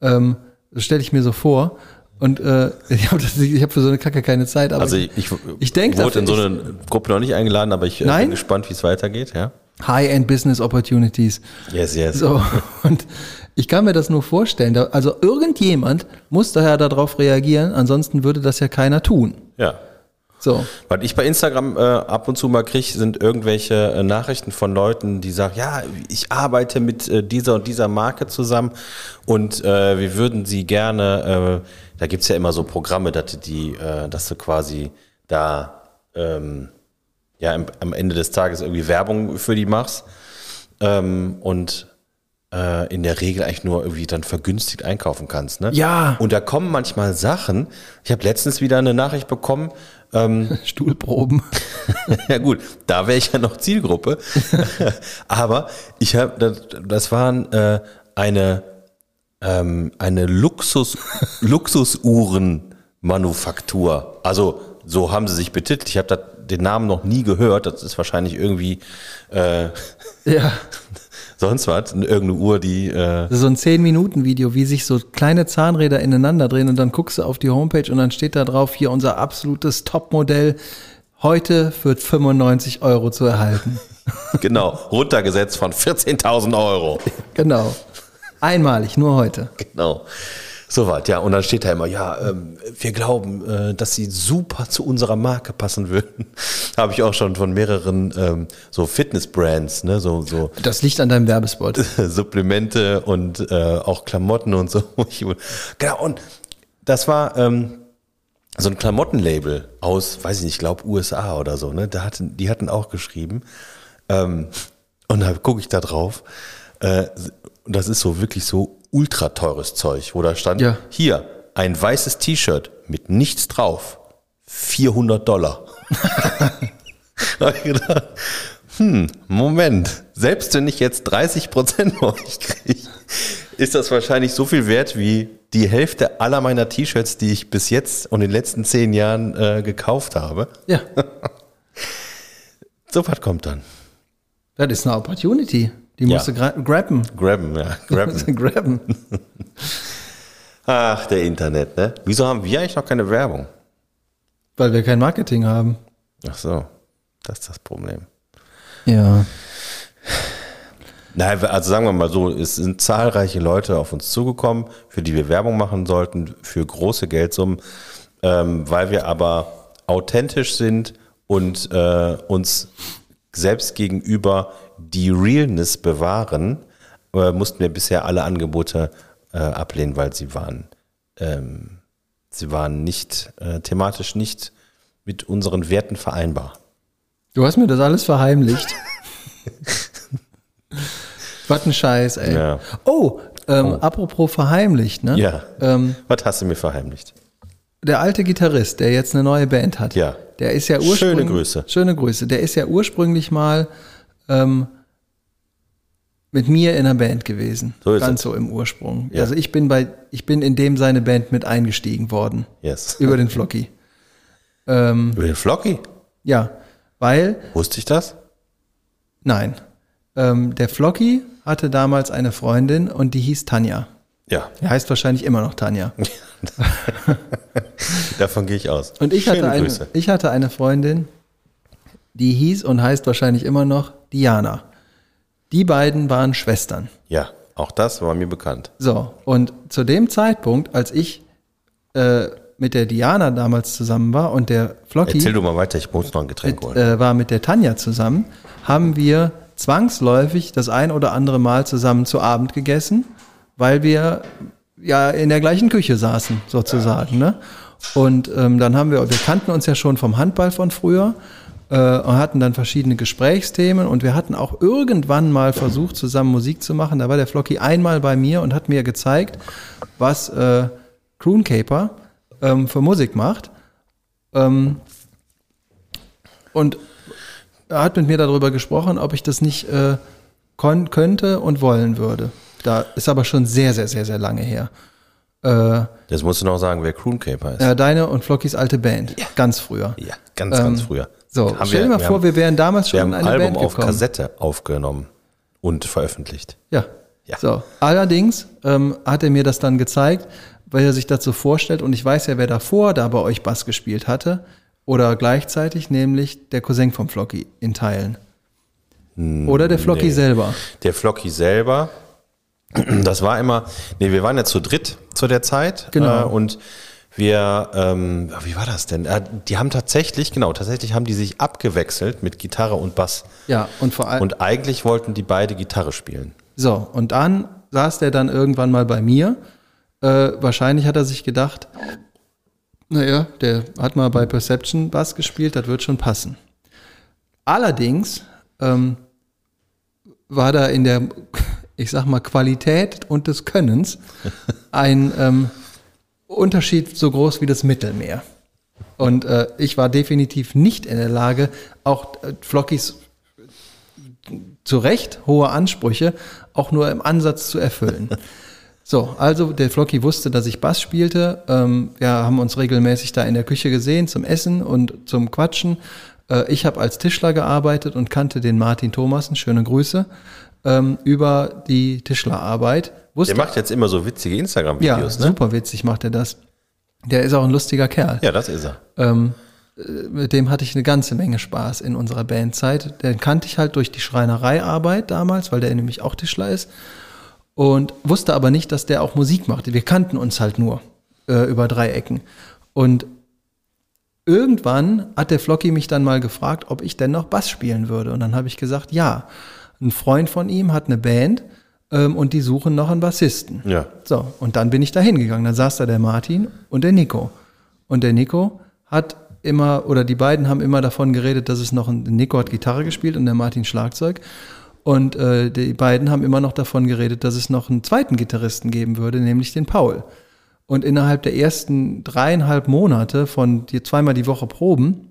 Ähm, das stelle ich mir so vor. Und äh, [LAUGHS] ich habe hab für so eine Kacke keine Zeit. Aber Also ich, ich, ich denk wurde in so dafür- eine Gruppe noch nicht eingeladen, aber ich äh, Nein? bin gespannt, wie es weitergeht. Ja. High-End Business Opportunities. Yes, yes. So, [LAUGHS] und ich kann mir das nur vorstellen. Also irgendjemand muss daher darauf reagieren, ansonsten würde das ja keiner tun. Ja. So. Was ich bei Instagram äh, ab und zu mal kriege, sind irgendwelche äh, Nachrichten von Leuten, die sagen, ja, ich arbeite mit äh, dieser und dieser Marke zusammen und äh, wir würden sie gerne, äh, da gibt's ja immer so Programme, dass, die, äh, dass du quasi da ähm, ja, am, am Ende des Tages irgendwie Werbung für die machst ähm, und äh, in der Regel eigentlich nur irgendwie dann vergünstigt einkaufen kannst. Ne? Ja. Und da kommen manchmal Sachen. Ich habe letztens wieder eine Nachricht bekommen, [LAUGHS] Stuhlproben. [LAUGHS] ja gut, da wäre ich ja noch Zielgruppe. [LAUGHS] Aber ich habe, das, das waren äh, eine, ähm, eine Luxus, Luxusuhrenmanufaktur. Also so haben sie sich betitelt. Ich habe den Namen noch nie gehört. Das ist wahrscheinlich irgendwie äh, Ja. [LAUGHS] sonst was. Irgendeine Uhr, die äh, so ein 10-Minuten-Video, wie sich so kleine Zahnräder ineinander drehen und dann guckst du auf die Homepage und dann steht da drauf, hier unser absolutes Topmodell, heute für 95 Euro zu erhalten. [LAUGHS] genau runtergesetzt von 14.000 Euro. Genau. Einmalig, nur heute. Genau. Soweit, ja. Und dann steht da immer, ja, ähm, wir glauben, äh, dass sie super zu unserer Marke passen würden. [LAUGHS] Habe ich auch schon von mehreren ähm, so Fitness-Brands, ne, so, so Das liegt an deinem Werbespot. [LAUGHS] Supplemente und äh, auch Klamotten und so. [LAUGHS] Genau, und das war ähm, so ein Klamottenlabel aus, weiß ich nicht, ich glaube USA oder so, ne? Da hatten, die hatten auch geschrieben. Ähm, und da gucke ich da drauf. Äh, und das ist so wirklich so ultra teures Zeug, wo da stand, Ja. hier, ein weißes T-Shirt mit nichts drauf, 400 Dollar. [LAUGHS] Da hab ich gedacht, hm, Moment, selbst wenn ich jetzt 30 Prozent bei euch kriege, ist das wahrscheinlich so viel wert wie die Hälfte aller meiner T-Shirts, die ich bis jetzt und in den letzten zehn Jahren äh, gekauft habe. Ja, [LAUGHS] So was kommt dann. das ist eine Opportunity. Die Ja. musst du gra grabben. Grabben, ja, grabben. [LAUGHS] grabben. Ach, der Internet, ne? Wieso haben wir eigentlich noch keine Werbung? Weil wir kein Marketing haben. Ach so, das ist das Problem. Ja. Nein, also sagen wir mal so, es sind zahlreiche Leute auf uns zugekommen, für die wir Werbung machen sollten, für große Geldsummen, ähm, weil wir aber authentisch sind und äh, uns selbst gegenüber die Realness bewahren, äh, mussten wir bisher alle Angebote äh, ablehnen, weil sie waren, ähm, sie waren nicht äh, thematisch nicht mit unseren Werten vereinbar. Du hast mir das alles verheimlicht. [LAUGHS] Was ein Scheiß, ey. Ja. Oh, ähm, apropos verheimlicht, ne? Ja. Ähm, Was hast du mir verheimlicht? der alte Gitarrist, der jetzt eine neue Band hat, Ja. der ist ja Schöne ursprünglich. Grüße. Schöne Grüße. Der ist ja ursprünglich mal ähm, mit mir in einer Band gewesen. So ist Ganz es. so im Ursprung. Ja. Also ich bin bei, ich bin in dem seine Band mit eingestiegen worden. Yes. Über den Flocky. Ähm, Über den Flocky? ja, weil Wusste ich das? Nein. Ähm, der Flocky hatte damals eine Freundin und die hieß Tanja. Ja, Er heißt wahrscheinlich immer noch Tanja. [LAUGHS] davon gehe ich aus. Und ich Schöne hatte, eine, Grüße. ich hatte eine Freundin, die hieß und heißt wahrscheinlich immer noch Diana. Die beiden waren Schwestern. Ja, auch das war mir bekannt. So, und zu dem Zeitpunkt, als ich äh, mit der Diana damals zusammen war und der Flocky Erzähl du mal weiter, ich muss noch ein Getränk mit, holen. äh, war mit der Tanja zusammen, haben wir zwangsläufig das ein oder andere Mal zusammen zu Abend gegessen, weil wir ja in der gleichen Küche saßen, sozusagen. Ne? Und ähm, dann haben wir, wir kannten uns ja schon vom Handball von früher äh, und hatten dann verschiedene Gesprächsthemen und wir hatten auch irgendwann mal versucht, zusammen Musik zu machen. Da war der Flocky einmal bei mir und hat mir gezeigt, was äh, Croon Caper ähm, für Musik macht. Ähm, und er hat mit mir darüber gesprochen, ob ich das nicht äh, könnte und wollen würde. Da ist aber schon sehr, sehr, sehr, sehr lange her. Äh, Jetzt musst du noch sagen, wer Crooncaper ist. äh, deine und Flockys alte Band, ganz früher. ja, ganz, ganz früher. So, Haben stell dir mal vor, haben, wir wären damals wir schon haben in ein eine Album Band auf gekommen. Kassette aufgenommen und veröffentlicht. Ja. Ja. So. Allerdings ähm, hat er mir das dann gezeigt, weil er sich so vorstellt. Und ich weiß ja, wer davor da bei euch Bass gespielt hatte. Oder gleichzeitig, nämlich der Cousin vom Flocky in Teilen. Oder der Flocky nee. selber. Der Flocky selber, [CLEARS THROAT] das war immer, nee, wir waren ja zu dritt zu der Zeit. Genau. Äh, und wir, ähm, wie war das denn? Äh, die haben tatsächlich, genau, tatsächlich haben die sich abgewechselt mit Gitarre und Bass. Ja, und vor allem. Und eigentlich wollten die beide Gitarre spielen. So, und dann saß der dann irgendwann mal bei mir. Äh, wahrscheinlich hat er sich gedacht, naja, der hat mal bei Perception Bass gespielt, das wird schon passen. Allerdings ähm, war da in der, [LAUGHS] ich sag mal, Qualität und des Könnens ein ähm, Unterschied so groß wie das Mittelmeer. Und äh, ich war definitiv nicht in der Lage, auch äh, Flockys zu Recht hohe Ansprüche auch nur im Ansatz zu erfüllen. [LAUGHS] So, also der Flocky wusste, dass ich Bass spielte. Ähm, wir haben uns regelmäßig da in der Küche gesehen zum Essen und zum Quatschen. Äh, ich habe als Tischler gearbeitet und kannte den Martin Thomassen, schöne Grüße, ähm, über die Tischlerarbeit. Wusste, Der macht jetzt immer so witzige ja, Instagram-Videos, ne? super witzig macht er das. Der ist auch ein lustiger Kerl. Ja, das ist er. Ähm, äh, mit dem hatte ich eine ganze Menge Spaß in unserer Bandzeit. Den kannte ich halt durch die Schreinereiarbeit damals, weil der nämlich auch Tischler ist. Und wusste aber nicht, dass der auch Musik machte. Wir kannten uns halt nur äh, über drei Ecken. Und irgendwann hat der Flocky mich dann mal gefragt, ob ich denn noch Bass spielen würde. Und dann habe ich gesagt, ja. Ein Freund von ihm hat eine Band ähm, und die suchen noch einen Bassisten. Ja. So, und dann bin ich da hingegangen. Dann saß da der Martin und der Nico. Und der Nico hat immer, oder die beiden haben immer davon geredet, dass es noch ein, Nico hat Gitarre gespielt und der Martin Schlagzeug. Und äh, die beiden haben immer noch davon geredet, dass es noch einen zweiten Gitarristen geben würde, nämlich den Paul. Und innerhalb der ersten dreieinhalb Monate von die, zweimal die Woche Proben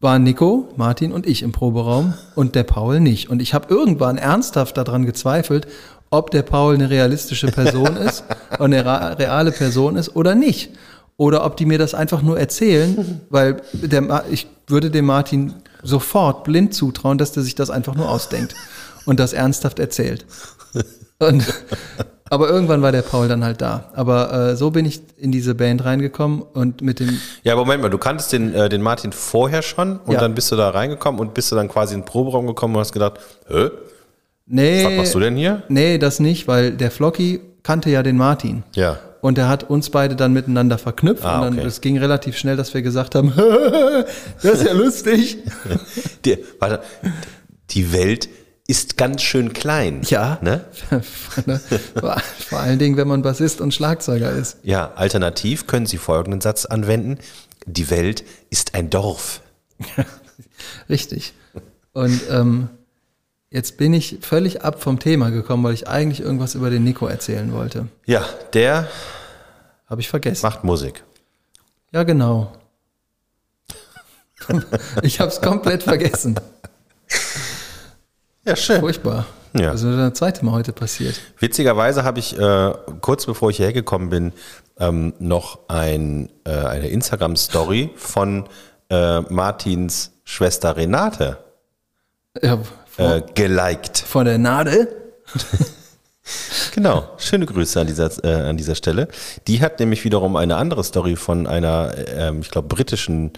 waren Nico, Martin und ich im Proberaum und der Paul nicht. Und ich habe irgendwann ernsthaft daran gezweifelt, ob der Paul eine realistische Person [LAUGHS] ist und eine reale Person ist oder nicht. Oder ob die mir das einfach nur erzählen, weil der, ich würde dem Martin sofort blind zutrauen, dass der sich das einfach nur ausdenkt und das ernsthaft erzählt. Und, aber irgendwann war der Paul dann halt da. Aber äh, so bin ich in diese Band reingekommen und mit dem Ja, aber Moment mal, du kanntest den, äh, den Martin vorher schon und Ja. dann bist du da reingekommen und bist du dann quasi in den Proberaum gekommen und hast gedacht, hä, Nee, was machst du denn hier? Nee, das nicht, weil der Flocky kannte ja den Martin. Ja. Und er hat uns beide dann miteinander verknüpft. Ah, und dann okay. es ging relativ schnell, dass wir gesagt haben, [LAUGHS] das ist ja lustig. [LAUGHS] Die, warte, die Welt ist ganz schön klein. Ja. Ne? [LAUGHS] vor, vor allen Dingen, wenn man Bassist und Schlagzeuger ist. Ja, alternativ können Sie folgenden Satz anwenden. Die Welt ist ein Dorf. [LAUGHS] Richtig. Und ähm, jetzt bin ich völlig ab vom Thema gekommen, weil ich eigentlich irgendwas über den Nico erzählen wollte. Ja, der Habe ich vergessen. macht Musik. Ja, genau. [LAUGHS] ich habe es komplett vergessen. Ja, schön. Furchtbar. Ja. Das ist nur das zweite Mal heute passiert. Witzigerweise habe ich äh, kurz bevor ich hierher gekommen bin, ähm, noch ein, äh, eine Instagram-Story von äh, Martins Schwester Renate Ja, vor, äh, geliked. vor der Nadel. [LAUGHS] Genau, schöne Grüße an dieser, äh, an dieser Stelle. Die hat nämlich wiederum eine andere Story von einer, ähm, ich glaube, britischen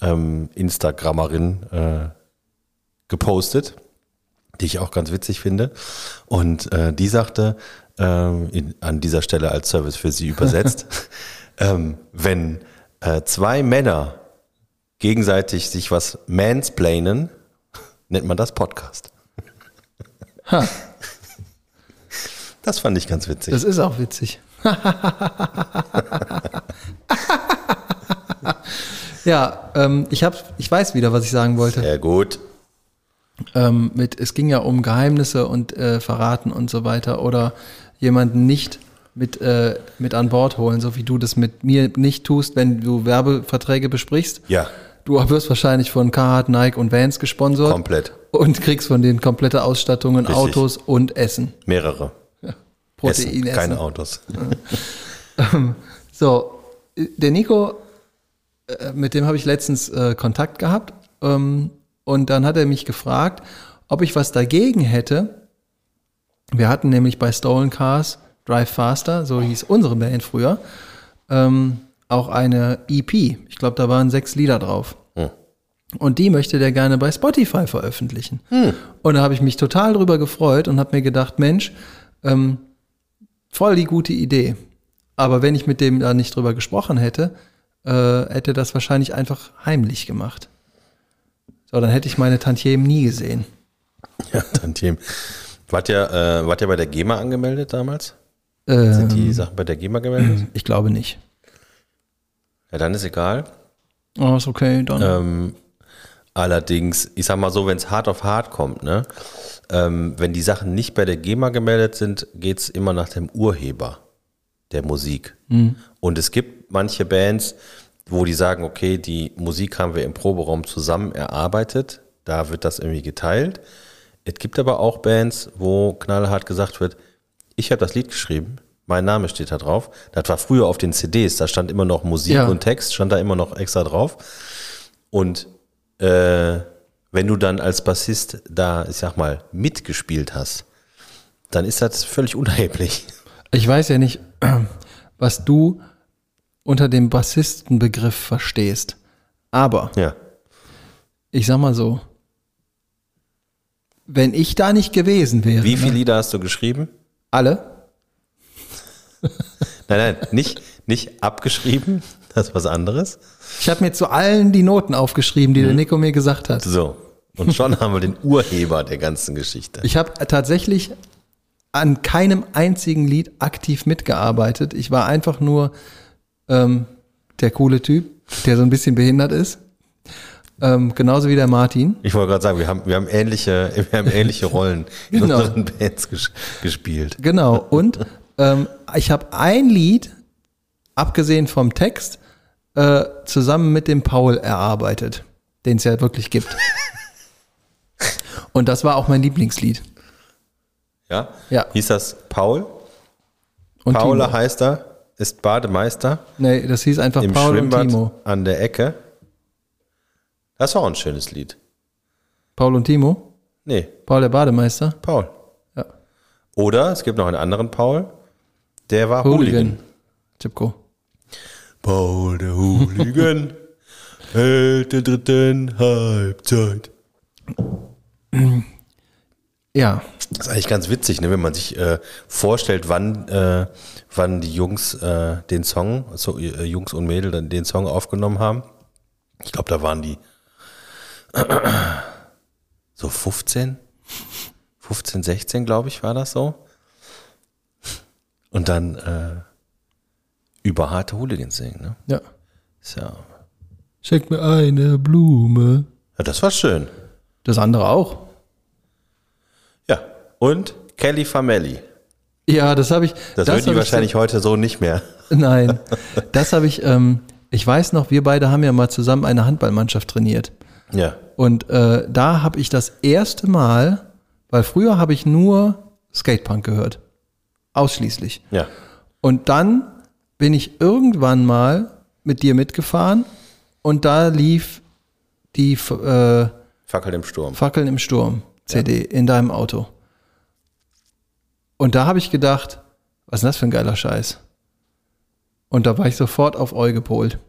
ähm, Instagrammerin äh, gepostet, die ich auch ganz witzig finde. Und äh, die sagte, ähm, in, an dieser Stelle als Service für sie übersetzt, [LAUGHS] ähm, wenn äh, zwei Männer gegenseitig sich was mansplainen, nennt man das Podcast. Ha, Das fand ich ganz witzig. das ist auch witzig. [LAUGHS] ja, ähm, ich, hab, ich weiß wieder, was ich sagen wollte. Sehr gut. Ähm, mit, es ging ja um Geheimnisse und äh, Verraten und so weiter oder jemanden nicht mit, äh, mit an Bord holen, so wie du das mit mir nicht tust, wenn du Werbeverträge besprichst. Ja, Du wirst wahrscheinlich von Carhartt, Nike und Vans gesponsert komplett. und kriegst von denen komplette Ausstattungen, Richtig. Autos und Essen. Mehrere. Protein Essen, essen. keine Autos. [LAUGHS] So, der Nico, äh, mit dem habe ich letztens äh, Kontakt gehabt ähm, und dann hat er mich gefragt, ob ich was dagegen hätte. Wir hatten nämlich bei Stolen Cars Drive Faster, so hieß unsere Band früher, ähm, auch eine EP. Ich glaube, da waren sechs Lieder drauf. Hm. Und die möchte der gerne bei Spotify veröffentlichen. Und da habe ich mich total drüber gefreut und habe mir gedacht, Mensch, ähm, voll die gute Idee. Aber wenn ich mit dem da nicht drüber gesprochen hätte, äh, hätte das wahrscheinlich einfach heimlich gemacht. So, dann hätte ich meine Tantiemen nie gesehen. Ja, Tantiem. Wart ihr, äh, wart ihr bei der GEMA angemeldet damals? Ähm, Sind die Sachen bei der GEMA gemeldet? ich glaube nicht. Ja, dann ist egal. Oh, ist okay, dann. Ähm, allerdings, ich sag mal so, wenn es hart auf hart kommt, ne? Ähm, wenn die Sachen nicht bei der GEMA gemeldet sind, geht's immer nach dem Urheber der Musik. Und es gibt manche Bands, wo die sagen, okay, die Musik haben wir im Proberaum zusammen erarbeitet, da wird das irgendwie geteilt. Es gibt aber auch Bands, wo knallhart gesagt wird, ich habe das Lied geschrieben, mein Name steht da drauf. Das war früher auf den CDs, da stand immer noch Musik Ja. und Text, stand da immer noch extra drauf. Und äh, wenn du dann als Bassist da, ich sag mal, mitgespielt hast, dann ist das völlig unerheblich. Ich weiß ja nicht, [CLEARS THROAT] was du unter dem Bassistenbegriff verstehst. Aber Ja. ich sag mal so, wenn ich da nicht gewesen wäre, Wie viele ne, Lieder hast du geschrieben? alle, [LAUGHS] Nein, nein, nicht, nicht abgeschrieben, das ist was anderes. ich habe mir zu allen die Noten aufgeschrieben, die der Nico mir gesagt hat. So. Und schon haben wir den Urheber der ganzen Geschichte. Ich habe tatsächlich an keinem einzigen Lied aktiv mitgearbeitet. Ich war einfach nur ähm, der coole Typ, der so ein bisschen behindert ist. Ähm, genauso wie der Martin. Ich wollte gerade sagen, wir haben, wir haben ähnliche, [LAUGHS] wir haben ähnliche Rollen in Genau. unseren Bands ges gespielt. Genau. Und ähm, ich habe ein Lied, abgesehen vom Text, äh, zusammen mit dem Paul erarbeitet, den es ja wirklich gibt. [LAUGHS] Und das war auch mein Lieblingslied. Ja? Ja. Hieß das Paul? Und Paula Timo. heißt er, ist Bademeister Nee, das hieß einfach im Paul und Schwimmbad Timo. an der Ecke. Das war auch ein schönes Lied. Paul und Timo? Nee, Paul der Bademeister? Paul. Ja. Oder es gibt noch einen anderen Paul, der war Hooligan. Chipko. Paul der Hooligan [LAUGHS] hält der dritten Halbzeit. [CLEARS THROAT] Ja, Das ist eigentlich ganz witzig, ne, wenn man sich äh, vorstellt, wann, äh, wann die Jungs äh, den Song, so, äh, Jungs und Mädel dann den Song aufgenommen haben. Ich glaube, da waren die [CLEARS THROAT] so 15, 15, 16, glaube ich, war das so. Und dann äh, über harte Hooligans singen, ne? ja. Ja, Schick mir eine Blume. ja, das war schön. Das andere auch. Ja. Und Kelly Famelli. Ja, das habe ich. Das, würden hab die ich- wahrscheinlich heute so nicht mehr. [LAUGHS] Nein, das habe ich. Ähm, ich weiß noch, wir beide haben ja mal zusammen eine Handballmannschaft trainiert. Ja. Und äh, da habe ich das erste Mal, weil früher habe ich nur Skatepunk gehört. Ausschließlich. Ja. Und dann bin ich irgendwann mal mit dir mitgefahren und da lief die äh, Fackel im Sturm. Fackeln im Sturm CD in deinem Auto. Und da habe ich gedacht, was ist denn das für ein geiler Scheiß? Und da war ich sofort auf Eu gepolt.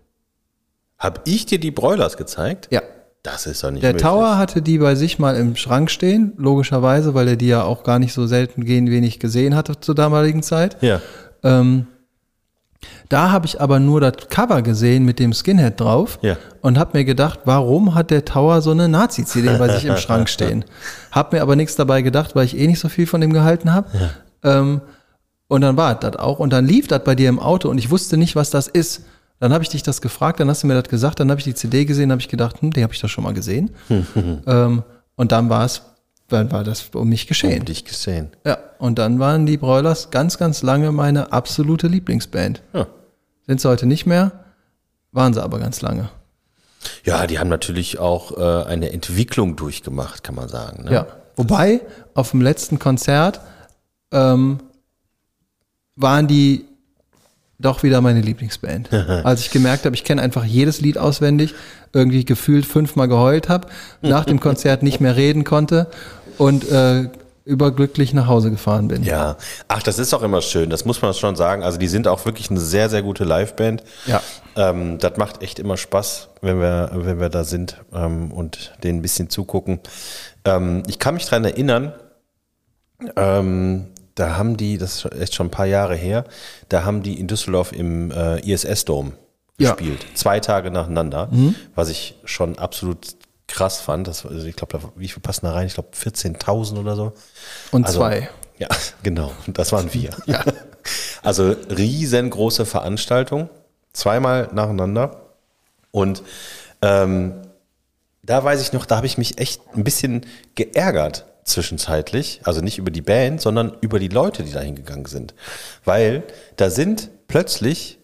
Hab ich dir die Broilers gezeigt? Ja. Das ist doch nicht Der möglich. Tower hatte die bei sich mal im Schrank stehen, logischerweise, weil er die ja auch gar nicht so selten gehen wenig gesehen hatte zur damaligen Zeit. Ja. Ähm, da habe ich aber nur das Cover gesehen mit dem Skinhead drauf Ja. und habe mir gedacht, warum hat der Tower so eine Nazi-CD bei sich im Schrank [LAUGHS] stehen? Hab mir aber nichts dabei gedacht, weil ich eh nicht so viel von dem gehalten habe. Ähm, und dann war das auch. Und dann lief das bei dir im Auto und ich wusste nicht, was das ist. Dann habe ich dich das gefragt, dann hast du mir das gesagt, dann habe ich die CD gesehen, habe ich gedacht, hm, die habe ich doch schon mal gesehen. [LAUGHS] ähm, und dann war es, dann war das um mich geschehen. Um dich gesehen. Ja, und dann waren die Broilers ganz, ganz lange meine absolute Lieblingsband. Ja. Sind sie heute nicht mehr, waren sie aber ganz lange. Ja, die haben natürlich auch äh, eine Entwicklung durchgemacht, kann man sagen. Ne? Ja. Wobei, auf dem letzten Konzert ähm, waren die doch wieder meine Lieblingsband. [LAUGHS] Als ich gemerkt habe, ich kenne einfach jedes Lied auswendig, irgendwie gefühlt fünfmal geheult habe, nach dem Konzert nicht mehr reden konnte und äh, überglücklich nach Hause gefahren bin. Ja, ach, das ist auch immer schön, das muss man schon sagen. Also die sind auch wirklich eine sehr, sehr gute Liveband. Ja. Ähm, das macht echt immer Spaß, wenn wir, wenn wir da sind ähm, und denen ein bisschen zugucken. Ähm, ich kann mich dran erinnern, ähm, da haben die, das ist echt schon ein paar Jahre her, da haben die in Düsseldorf im äh, ISS-Dom Ja. gespielt. Zwei Tage nacheinander, was ich schon absolut krass fand. Das, also ich glaube, wie viel passen da rein? Ich glaube 14.000 oder so. Und Also, zwei. Ja, [LAUGHS] genau. Das waren wir. Ja. [LAUGHS] Also riesengroße Veranstaltung, zweimal nacheinander. Und ähm, da weiß ich noch, da habe ich mich echt ein bisschen geärgert zwischenzeitlich. Also nicht über die Band, sondern über die Leute, die da hingegangen sind. Weil da sind plötzlich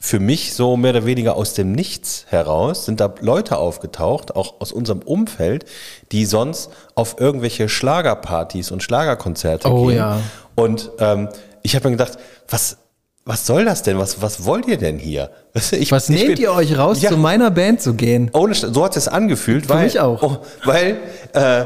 für mich so mehr oder weniger aus dem Nichts heraus sind da Leute aufgetaucht, auch aus unserem Umfeld, die sonst auf irgendwelche Schlagerpartys und Schlagerkonzerte Oh gehen. ja. Und ähm, ich habe mir gedacht, was, was soll das denn? Was, was wollt ihr denn hier? Du, Ich, Was ich nehmt bin- ihr euch raus, Ja. zu meiner Band zu gehen? ohne, so hat es angefühlt, weil, mich auch. Oh, weil äh,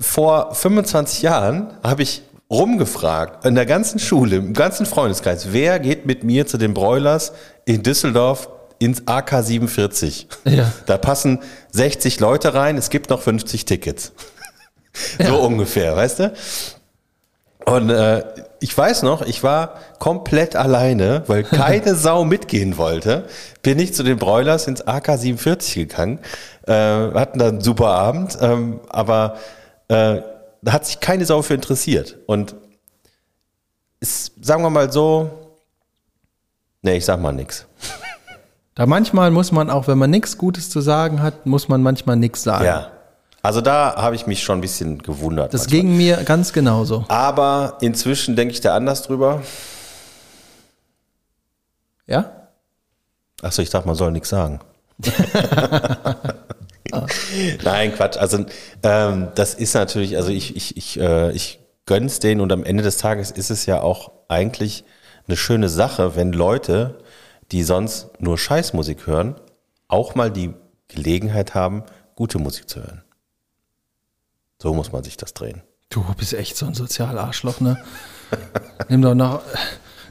vor 25 Jahren habe ich rumgefragt, in der ganzen Schule, im ganzen Freundeskreis, wer geht mit mir zu den Broilers in Düsseldorf ins AK 47? Ja. Da passen 60 Leute rein, es gibt noch 50 Tickets. So ungefähr, weißt du? Und äh, ich weiß noch, ich war komplett alleine, weil [LAUGHS] keine Sau mitgehen wollte. Bin ich zu den Broilers ins AK 47 gegangen. Äh, hatten dann einen super Abend, ähm, aber äh, da hat sich keine Sau für interessiert. Und ist, sagen wir mal so, nee, ich sag mal nix. Da manchmal muss man auch, wenn man nichts Gutes zu sagen hat, muss man manchmal nichts sagen. Ja. Also da habe ich mich schon ein bisschen gewundert. Das manchmal. ging mir ganz genauso. Aber inzwischen denke ich da anders drüber. Ja? Achso, ich dachte, man soll nichts sagen. [LAUGHS] [LAUGHS] Nein, Quatsch. Also ähm, das ist natürlich, also ich, ich, ich, äh, ich gönn's denen und am Ende des Tages ist es ja auch eigentlich eine schöne Sache, wenn Leute, die sonst nur Scheißmusik hören, auch mal die Gelegenheit haben, gute Musik zu hören. So muss man sich das drehen. Du bist echt so ein Sozialarschloch, ne? [LAUGHS] Nimm doch noch.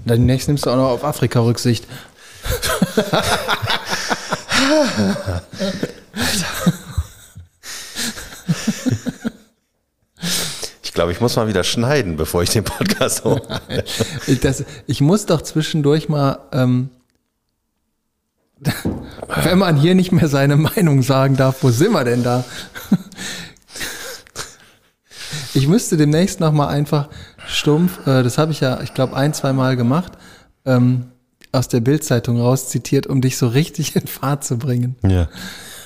Demnächst nimmst du auch noch auf Afrika Rücksicht. [LAUGHS] glaube, ich muss mal wieder schneiden, bevor ich den Podcast hoch. [LAUGHS] Ich, das, ich muss doch zwischendurch mal, ähm, [LAUGHS] wenn man hier nicht mehr seine Meinung sagen darf, wo sind wir denn da? [LAUGHS] Ich müsste demnächst noch mal einfach stumpf, äh, das habe ich ja, ich glaube, ein, zwei Mal gemacht, ähm, aus der Bildzeitung raus zitiert, um dich so richtig in Fahrt zu bringen. Ja.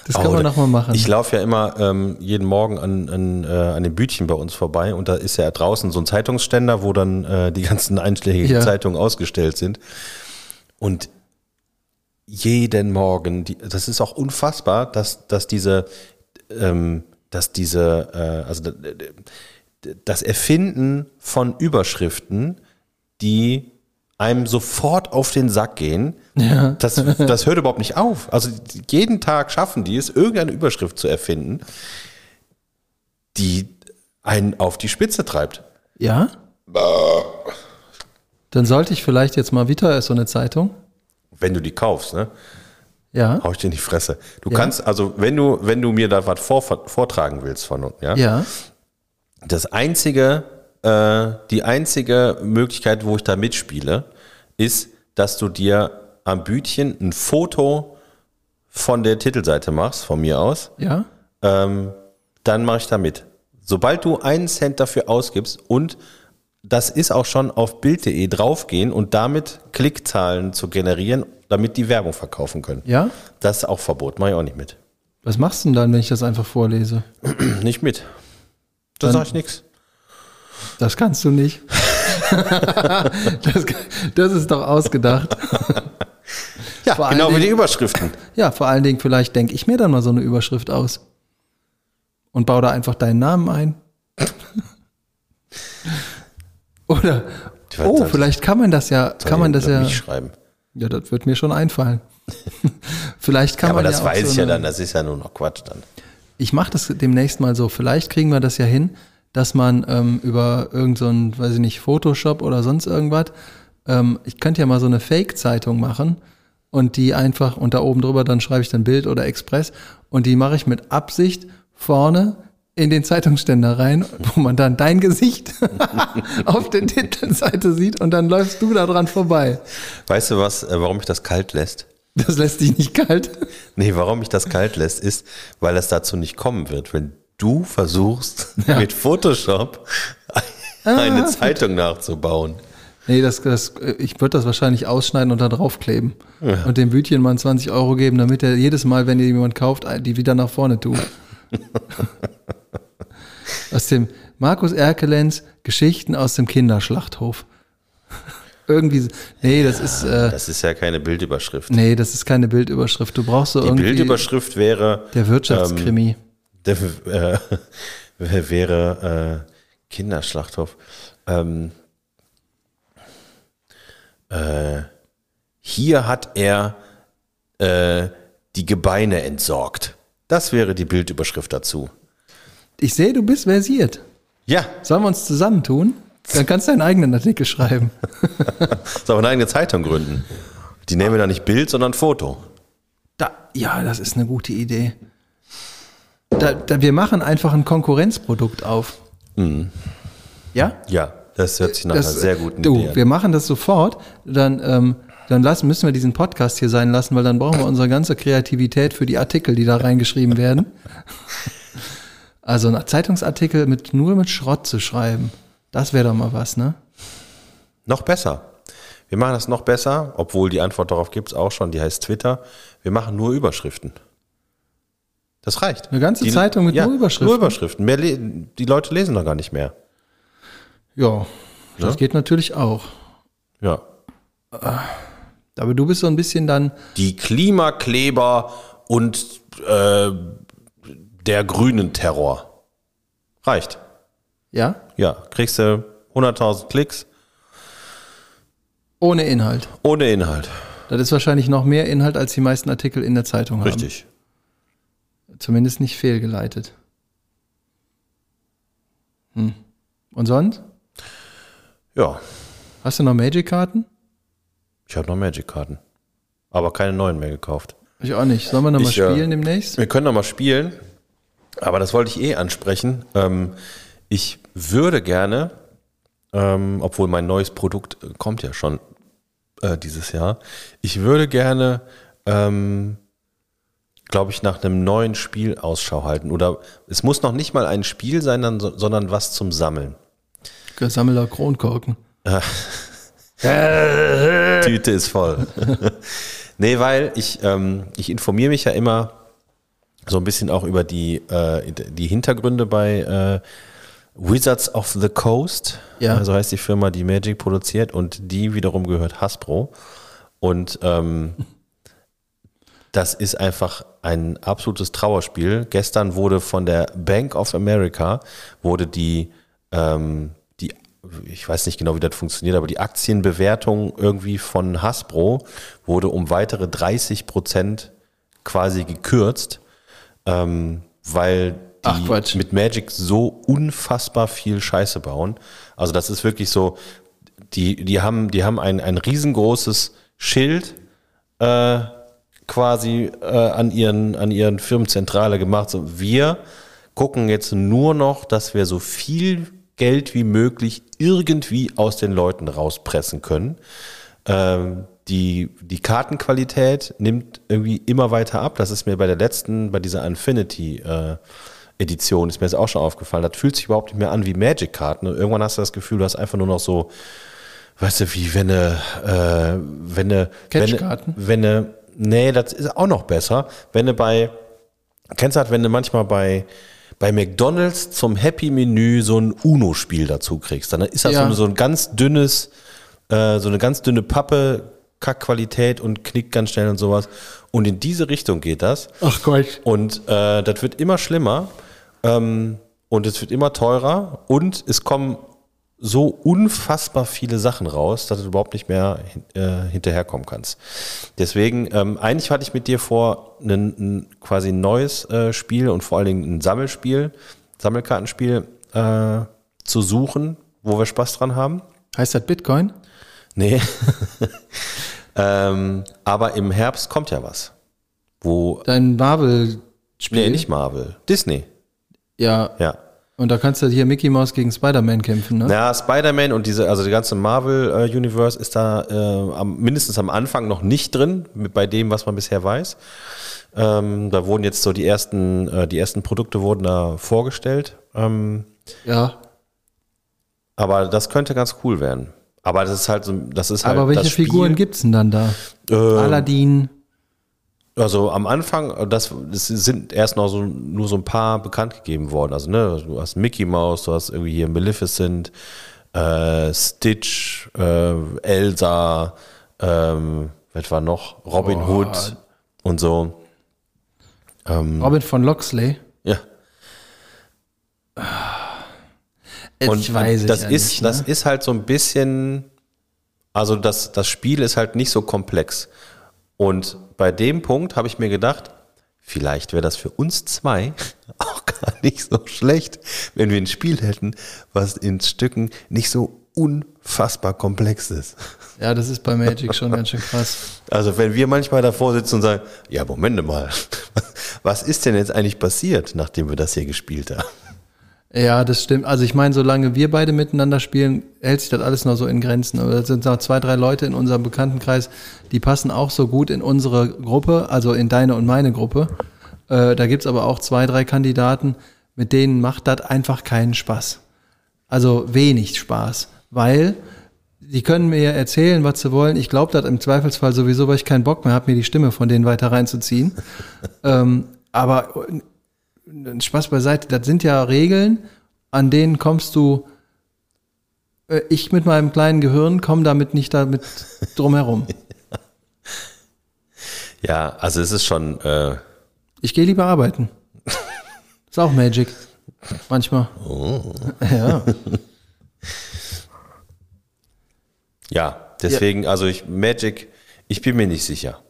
Das kann man noch mal machen. Ich laufe ja immer ähm, jeden Morgen an, an, äh, an dem Bütchen bei uns vorbei und da ist ja draußen so ein Zeitungsständer, wo dann äh, die [LAUGHS] ganzen einschlägigen Ja. Zeitungen ausgestellt sind. Und jeden Morgen, die, das ist auch unfassbar, dass, dass diese, ähm, dass diese, äh, also das Erfinden von Überschriften, die einem sofort auf den Sack gehen, Ja. das, das hört überhaupt nicht auf. Also jeden Tag schaffen die es, irgendeine Überschrift zu erfinden, die einen auf die Spitze treibt. ja? Dann sollte ich vielleicht jetzt mal, wie teuer ist so eine Zeitung? Wenn du die kaufst, ne? Ja. Hau ich dir in die Fresse. Du Ja. kannst, also wenn du, wenn du mir da was vor, vortragen willst von, ja, Ja. das einzige, äh, die einzige Möglichkeit, wo ich da mitspiele, ist, dass du dir am Bütchen ein Foto von der Titelseite machst, von mir aus, Ja. ähm, dann mache ich da mit. Sobald du einen Cent dafür ausgibst und das ist auch schon auf Bild.de draufgehen und damit Klickzahlen zu generieren, damit die Werbung verkaufen können. Ja? Das ist auch Verbot, mache ich auch nicht mit. Was machst du denn dann, wenn ich das einfach vorlese? [CLEARS THROAT] Nicht mit. Da Dann- sage ich nichts. Das kannst du nicht. [LAUGHS] das, das ist doch ausgedacht. [LAUGHS] Ja, Vor genau wie Dingen- die Überschriften. Ja, vor allen Dingen, vielleicht denke ich mir dann mal so eine Überschrift aus. Und baue da einfach deinen Namen ein. [LAUGHS] Oder, weiß oh, vielleicht kann man das ja, kann man das ja, Nicht schreiben. ja, das wird mir schon einfallen. vielleicht kann Ja, aber man das ja auch weiß so ich ja dann, das ist ja nur noch Quatsch dann. Ich mache das demnächst mal so. Vielleicht kriegen wir das ja hin, dass man ähm, über irgendein, so weiß ich nicht, Photoshop oder sonst irgendwas, ähm, ich könnte ja mal so eine Fake-Zeitung machen und die einfach, und da oben drüber dann schreibe ich dann Bild oder Express und die mache ich mit Absicht vorne in den Zeitungsständer rein, [LAUGHS] wo man dann dein Gesicht [LAUGHS] auf der Titelseite sieht und dann läufst du da dran vorbei. Weißt du was, äh, warum mich das kalt lässt? Das lässt dich nicht kalt. Nee, warum mich das kalt lässt, ist, weil es dazu nicht kommen wird. Wenn du versuchst, [LAUGHS] mit Photoshop eine Zeitung nachzubauen. Nee, das, das, ich würde das wahrscheinlich ausschneiden und da draufkleben. Und dem Bütchen mal 20 Euro geben, damit er jedes Mal, wenn ihr jemand kauft, die wieder nach vorne tut. [LAUGHS] aus dem Markus Erkelenz Geschichten aus dem Kinderschlachthof. [LAUGHS] Irgendwie, nee, das ist, äh, Das ist ja keine Bildüberschrift. nee, das ist keine Bildüberschrift. Du brauchst so Die irgendwie Bildüberschrift wäre, der Wirtschaftskrimi. Der, äh, [LAUGHS] wäre äh, Kinderschlachthof. Ähm, äh, hier hat er äh, die Gebeine entsorgt. Das wäre die Bildüberschrift dazu. Ich sehe, du bist versiert. Ja, Sollen wir uns zusammentun? Dann kannst du deinen eigenen Artikel schreiben. [LAUGHS] soll eine eigene Zeitung gründen. Die nehmen wir dann nicht Bild, sondern Foto. Da, ja, das ist eine gute Idee. Da, da, wir machen einfach ein Konkurrenzprodukt auf. Ja? Ja, das hört sich nach einer sehr guten du, Idee an. wir machen das sofort. Dann, ähm, dann lassen, müssen wir diesen Podcast hier sein lassen, weil dann brauchen wir unsere ganze Kreativität für die Artikel, die da reingeschrieben werden. Also ein Zeitungsartikel mit, nur mit Schrott zu schreiben, das wäre doch mal was, ne? Noch besser. Wir machen das noch besser, obwohl die Antwort darauf gibt es auch schon, die heißt Twitter. Wir machen nur Überschriften. Das reicht. Eine ganze die, Zeitung mit nur Überschriften? Nur Überschriften. Mehr die Leute lesen doch gar nicht mehr. Ja, das Ja. geht natürlich auch. Ja. Aber du bist so ein bisschen dann, Die Klimakleber und äh, der grünen Terror. Reicht. ja, Ja, kriegst du 100.000 Klicks ohne Inhalt. ohne Inhalt. Das ist wahrscheinlich noch mehr Inhalt, als die meisten Artikel in der Zeitung haben. Richtig. Zumindest nicht fehlgeleitet. Hm. Und sonst? Ja, Hast du noch Magic-Karten? ich habe noch Magic-Karten. Aber keine neuen mehr gekauft. Ich auch nicht. Sollen wir noch mal Ich, äh, spielen demnächst? Wir können noch mal spielen, aber das wollte ich eh ansprechen. Ähm, ich würde gerne, ähm, obwohl mein neues Produkt äh, kommt ja schon äh, dieses Jahr, ich würde gerne, ähm, glaube ich, nach einem neuen Spiel Ausschau halten. Oder es muss noch nicht mal ein Spiel sein, sondern was zum Sammeln. Gesammelter Kronkorken. [LAUGHS] [LAUGHS] Tüte ist voll. [LAUGHS] nee, weil ich, ähm, ich informiere mich ja immer so ein bisschen auch über die, äh, die Hintergründe bei äh, Wizards of the Coast. Ja. So heißt die Firma, die Magic produziert und die wiederum gehört Hasbro. Und ähm, das ist einfach ein absolutes Trauerspiel. Gestern wurde von der Bank of America wurde die, ähm, die, ich weiß nicht genau, wie das funktioniert, aber die Aktienbewertung irgendwie von Hasbro wurde um weitere 30 Prozent quasi gekürzt, ähm, weil die Ach, mit Magic so unfassbar viel Scheiße bauen. Also das ist wirklich so, die, die haben, die haben ein, ein riesengroßes Schild äh, quasi äh, an, ihren, an ihren Firmenzentrale gemacht. So, wir gucken jetzt nur noch, dass wir so viel Geld wie möglich irgendwie aus den Leuten rauspressen können. Ähm, die, die Kartenqualität nimmt irgendwie immer weiter ab. Das ist mir bei der letzten, bei dieser Infinity äh, Edition, ist mir jetzt auch schon aufgefallen. Das fühlt sich überhaupt nicht mehr an wie Magic-Karten. Irgendwann hast du das Gefühl, du hast einfach nur noch so, weißt du, wie wenn eine, äh, wenn eine, wenn, Catchkarten? wenn eine, nee, das ist auch noch besser, wenn du bei, kennst du halt, wenn du manchmal bei, bei McDonalds zum Happy-Menü so ein Uno-Spiel dazu kriegst, dann ist das Ja. so, so ein ganz dünnes, äh, so eine ganz dünne Pappe, Kackqualität und knickt ganz schnell und sowas. Und in diese Richtung geht das. Ach Gott. Und äh, das wird immer schlimmer ähm, und es wird immer teurer und es kommen so unfassbar viele Sachen raus, dass du überhaupt nicht mehr äh, hinterherkommen kannst. Deswegen, ähm, eigentlich hatte ich mit dir vor, ein, ein quasi ein neues äh, Spiel und vor allen Dingen ein Sammelspiel, Sammelkartenspiel äh, zu suchen, wo wir Spaß dran haben. Heißt das Bitcoin? Nee. [LAUGHS] ähm, aber im Herbst kommt ja was. Wo. Dein Marvel-Spiel? Nee, nicht Marvel. Disney. Ja. Ja. Und da kannst du hier Mickey Mouse gegen Spider-Man kämpfen, ne? Ja, Spider-Man und diese, also die ganze Marvel-Universe ist da äh, am, mindestens am Anfang noch nicht drin, mit, bei dem, was man bisher weiß. Ähm, da wurden jetzt so die ersten, äh, die ersten Produkte wurden da vorgestellt. Ähm, Ja. aber das könnte ganz cool werden. Aber das ist halt so, das ist halt Aber welche Figuren gibt's denn dann da? Ähm, Aladdin. Also am Anfang, das, das sind erst noch so, nur so ein paar bekannt gegeben worden. Also ne, du hast Mickey Mouse, du hast irgendwie hier Maleficent, äh, Stitch, äh, Elsa, ähm, was war noch? Robin Hood und so. Ähm, Robin von Loxley. ja. Und ich weiß es das ist, nicht, das ne? ist halt so ein bisschen, also das, das Spiel ist halt nicht so komplex. Und bei dem Punkt habe ich mir gedacht, vielleicht wäre das für uns zwei [LAUGHS] auch gar nicht so schlecht, wenn wir ein Spiel hätten, was in Stücken nicht so unfassbar komplex ist. Ja, das ist bei Magic schon ganz schön krass. [LAUGHS] Also wenn wir manchmal davor sitzen und sagen, ja, Moment mal, [LAUGHS] was ist denn jetzt eigentlich passiert, nachdem wir das hier gespielt haben? Ja, das stimmt. Also ich meine, solange wir beide miteinander spielen, hält sich das alles noch so in Grenzen. Aber es sind noch zwei, drei Leute in unserem Bekanntenkreis, die passen auch so gut in unsere Gruppe, also in deine und meine Gruppe. Äh, da gibt's aber auch zwei, drei Kandidaten, mit denen macht das einfach keinen Spaß. Also wenig Spaß, weil die können mir erzählen, was sie wollen. Ich glaube das im Zweifelsfall sowieso, weil ich keinen Bock mehr habe, mir die Stimme von denen weiter reinzuziehen. [LAUGHS] ähm, aber Spaß beiseite, das sind ja Regeln, an denen kommst du, äh, ich mit meinem kleinen Gehirn komme damit nicht damit [LAUGHS] drumherum. Ja, also es ist schon, äh, Ich gehe lieber arbeiten. Ist auch Magic. Manchmal. Ja. ja, deswegen, also ich, Magic, ich bin mir nicht sicher.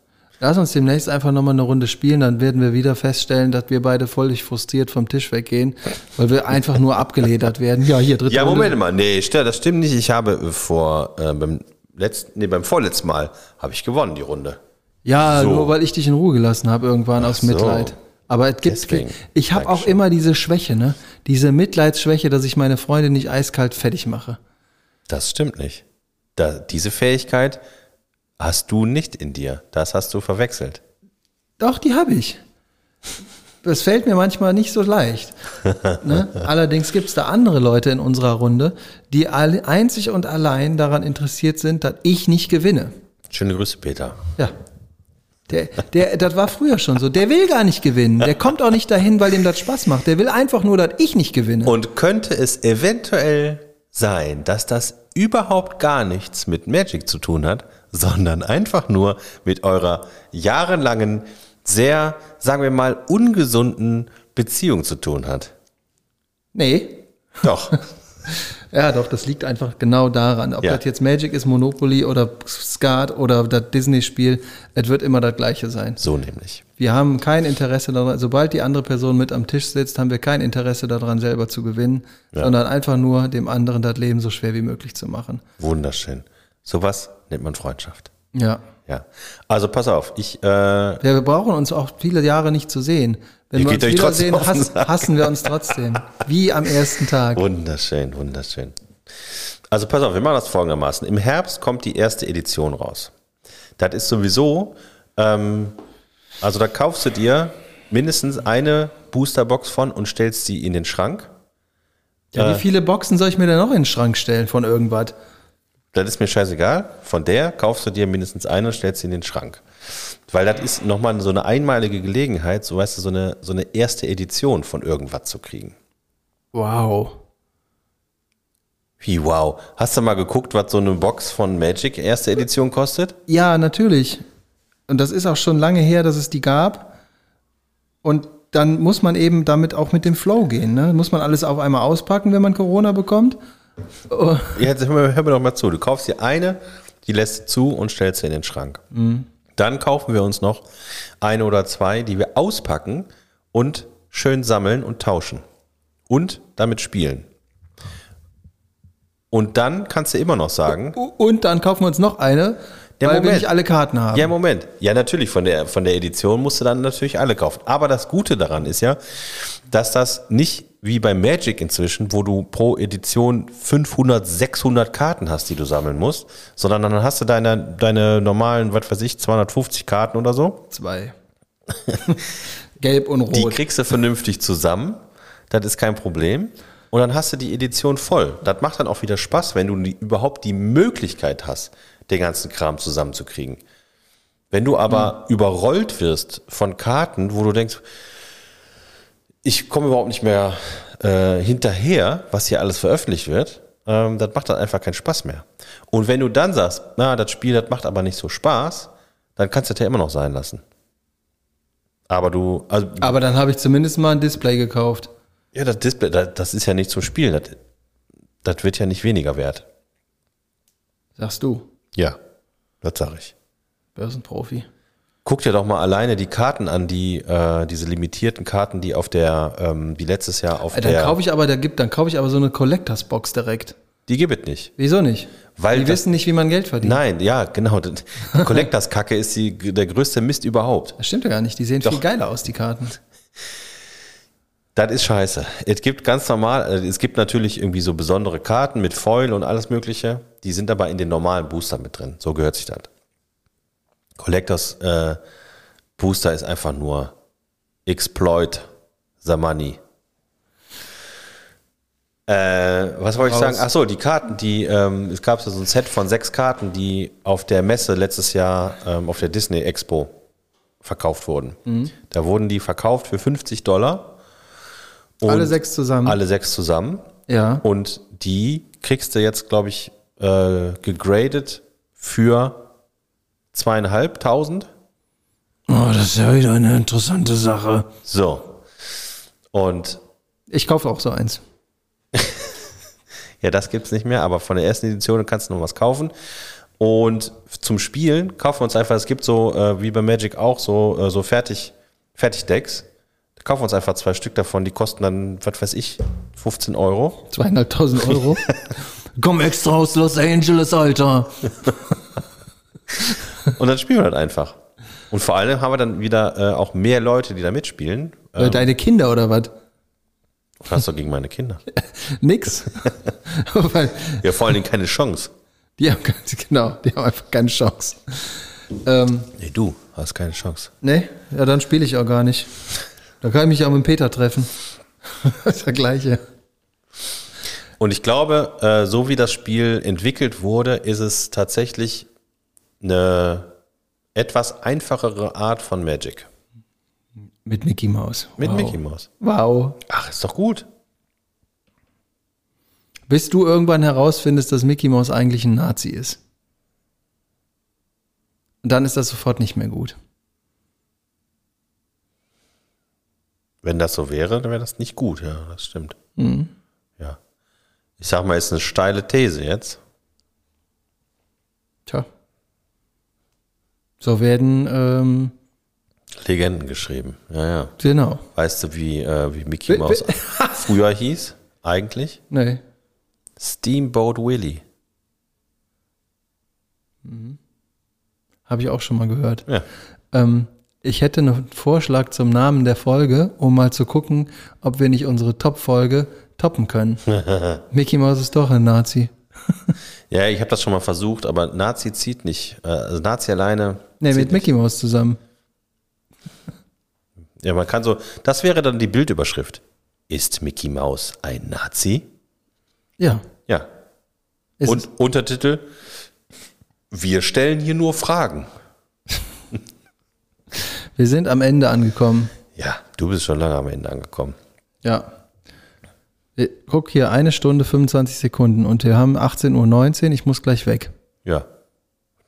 Lass uns demnächst einfach nochmal eine Runde spielen, dann werden wir wieder feststellen, dass wir beide völlig frustriert vom Tisch weggehen, weil wir einfach nur abgeledert werden. Ja, hier, dritte Ja, Runde. Moment mal, nee, das stimmt nicht. Ich habe vor, äh, beim letzten, nee, beim vorletzten Mal habe ich gewonnen, die Runde. Ja, So. nur weil ich dich in Ruhe gelassen habe irgendwann aus so. Mitleid. Aber es gibt, Deswegen. ich habe auch immer diese Schwäche, ne? Diese Mitleidsschwäche, dass ich meine Freunde nicht eiskalt fertig mache. Das stimmt nicht. Da, diese Fähigkeit hast du nicht in dir. Das hast du verwechselt. Doch, die habe ich. Das fällt mir manchmal nicht so leicht. [LAUGHS] Ne? Allerdings gibt es da andere Leute in unserer Runde, die einzig und allein daran interessiert sind, dass ich nicht gewinne. Schöne Grüße, Peter. Ja. Der, der, das war früher schon so. Der will gar nicht gewinnen. Der kommt auch nicht dahin, weil ihm das Spaß macht. Der will einfach nur, dass ich nicht gewinne. Und könnte es eventuell sein, dass das überhaupt gar nichts mit Magic zu tun hat, sondern einfach nur mit eurer jahrelangen, sehr, sagen wir mal, ungesunden Beziehung zu tun hat? Nee, Doch. [LAUGHS] Ja, doch, das liegt einfach genau daran. Ob Ja. das jetzt Magic ist, Monopoly oder Skat oder das Disney-Spiel, es wird immer das gleiche sein. So nämlich. Wir haben kein Interesse daran, sobald die andere Person mit am Tisch sitzt, haben wir kein Interesse daran, selber zu gewinnen, sondern einfach nur dem anderen das Leben so schwer wie möglich zu machen. Wunderschön. Sowas nennt man Freundschaft. Ja. Ja. Also pass auf, ich, äh, Ja, wir brauchen uns auch viele Jahre nicht zu sehen. Wenn wir uns wiedersehen, auf den hass, Sack. hassen wir uns trotzdem. Wie am ersten Tag. wunderschön, wunderschön. Also pass auf, wir machen das folgendermaßen. Im Herbst kommt die erste Edition raus. Das ist sowieso, ähm, also da kaufst du dir mindestens eine Boosterbox von und stellst sie in den Schrank. Ja, Äh. wie viele Boxen soll ich mir denn noch in den Schrank stellen von irgendwas? Das ist mir scheißegal. Von der kaufst du dir mindestens eine und stellst sie in den Schrank. Weil das ist nochmal so eine einmalige Gelegenheit, so weißt du, so eine, so eine erste Edition von irgendwas zu kriegen. Wow. Wie wow. Hast du mal geguckt, was so eine Box von Magic erste Edition kostet? Ja, natürlich. Und das ist auch schon lange her, dass es die gab. Und dann muss man eben damit auch mit dem Flow gehen. Ne? Muss man alles auf einmal auspacken, wenn man Corona bekommt? Oh, Ja, Jetzt hör mir, hör mir doch mal zu. Du kaufst dir eine, die lässt du zu und stellst sie in den Schrank. Dann kaufen wir uns noch eine oder zwei, die wir auspacken und schön sammeln und tauschen. Und damit spielen. Und dann kannst du immer noch sagen, Und dann kaufen wir uns noch eine, Der weil wir Moment. nicht alle Karten haben. ja, Moment. Ja, natürlich, von der, von der Edition musst du dann natürlich alle kaufen. Aber das Gute daran ist ja, dass das nicht wie bei Magic inzwischen, wo du pro Edition 500, 600 Karten hast, die du sammeln musst, sondern dann hast du deine, deine normalen, was weiß ich, 250 Karten oder so. Zwei. [LAUGHS] Gelb und Die Rot. kriegst du vernünftig zusammen. Das ist kein Problem. Und dann hast du die Edition voll. Das macht dann auch wieder Spaß, wenn du die, überhaupt die Möglichkeit hast, den ganzen Kram zusammenzukriegen. Wenn du aber überrollt wirst von Karten, wo du denkst, ich komme überhaupt nicht mehr äh, hinterher, was hier alles veröffentlicht wird, ähm, das macht dann einfach keinen Spaß mehr. Und wenn du dann sagst, na, das Spiel, das macht aber nicht so Spaß, dann kannst du das ja immer noch sein lassen. Aber du, also Aber dann habe ich zumindest mal ein Display gekauft. ja, das Display, das, das ist ja nicht zum Spielen. Das, das wird ja nicht weniger wert. Sagst du, Ja, das sage ich. Börsenprofi. Guck dir doch mal alleine die Karten an, die äh, diese limitierten Karten, die auf der, ähm, die letztes Jahr auf Dann der, kaufe ich aber, da gibt, dann kaufe ich aber so eine Collectors Box direkt. die gibt es nicht. Wieso nicht? Weil die das- wissen nicht, wie man Geld verdient. Nein, ja, genau. Die Collectors-Kacke ist die, der größte Mist überhaupt. Das stimmt ja gar nicht. Die sehen viel geiler aus, die Karten. Das ist scheiße. Es gibt ganz normal, äh, es gibt natürlich irgendwie so besondere Karten mit Foil und alles Mögliche. Die sind aber in den normalen Booster mit drin. So gehört sich das. Collectors äh, Booster ist einfach nur Exploit the money. Äh, was wollte ich sagen? Ach so, die Karten, die ähm, es gab so ein Set von sechs Karten, die auf der Messe letztes Jahr ähm, auf der Disney Expo verkauft wurden. Mhm. Da wurden die verkauft für 50 Dollar. Alle sechs zusammen. Alle sechs zusammen. Ja. Und die kriegst du jetzt, glaube ich, äh, gegradet für zweieinhalbtausend. Oh, das ist ja wieder eine interessante Sache. So. Und Ich kaufe auch so eins. [LAUGHS] ja, das gibt's nicht mehr, aber von der ersten Edition kannst du noch was kaufen. Und zum Spielen kaufen wir uns einfach, es gibt so, äh, wie bei Magic auch, so, äh, so Fertig, Fertigdecks. Da kaufen wir uns einfach zwei Stück davon, die kosten dann, was weiß ich, 15 Euro. Zweieinhalbtausend Euro. [LAUGHS] Komm extra aus Los Angeles, Alter. [LAUGHS] Und dann spielen wir das einfach. Und vor allem haben wir dann wieder äh, auch mehr Leute, die da mitspielen. Äh, Deine Kinder oder was? Was hast du gegen meine Kinder? [LAUGHS] Nix. [LAUGHS] Ja, vor allen Dingen keine Chance. die haben, ganz- genau, die haben einfach keine Chance. Ähm, Nee, du hast keine Chance. nee, ja, dann spiele ich auch gar nicht. Da kann ich mich auch mit Peter treffen. [LAUGHS] der gleiche. Und ich glaube, äh, so wie das Spiel entwickelt wurde, ist es tatsächlich eine etwas einfachere Art von Magic. Mit Mickey Mouse. Mit wow. Mickey Mouse. Wow. Ach, ist doch gut. Bis du irgendwann herausfindest, dass Mickey Mouse eigentlich ein Nazi ist. Und dann ist das sofort nicht mehr gut. Wenn das so wäre, dann wäre das nicht gut, ja, das stimmt. Ja. Ich sag mal, ist eine steile These jetzt. Tja. So werden, ähm, Legenden geschrieben. Ja, ja. genau. Weißt du, wie, äh, wie Mickey Mouse [LAUGHS] früher hieß? Eigentlich? Nee. Steamboat Willie. Habe ich auch schon mal gehört. Ja. Ähm, ich hätte einen Vorschlag zum Namen der Folge, um mal zu gucken, ob wir nicht unsere Top-Folge toppen können. [LAUGHS] Mickey Mouse ist doch ein Nazi. [LAUGHS] Ja, ich habe das schon mal versucht, aber Nazi zieht nicht. Äh, Also Nazi alleine. Nee, mit Mickey Mouse zusammen. [LAUGHS] Ja, man kann so. Das wäre dann die Bildüberschrift. Ist Mickey Mouse ein Nazi? Ja. Ja. Ist Und Untertitel. Wir stellen hier nur Fragen. es. [LAUGHS] Wir sind am Ende angekommen. Ja, du bist schon lange am Ende angekommen. Ja. Äh, Guck hier, eine Stunde 25 Sekunden und wir haben 18.19 Uhr. Ich muss gleich weg. Ja.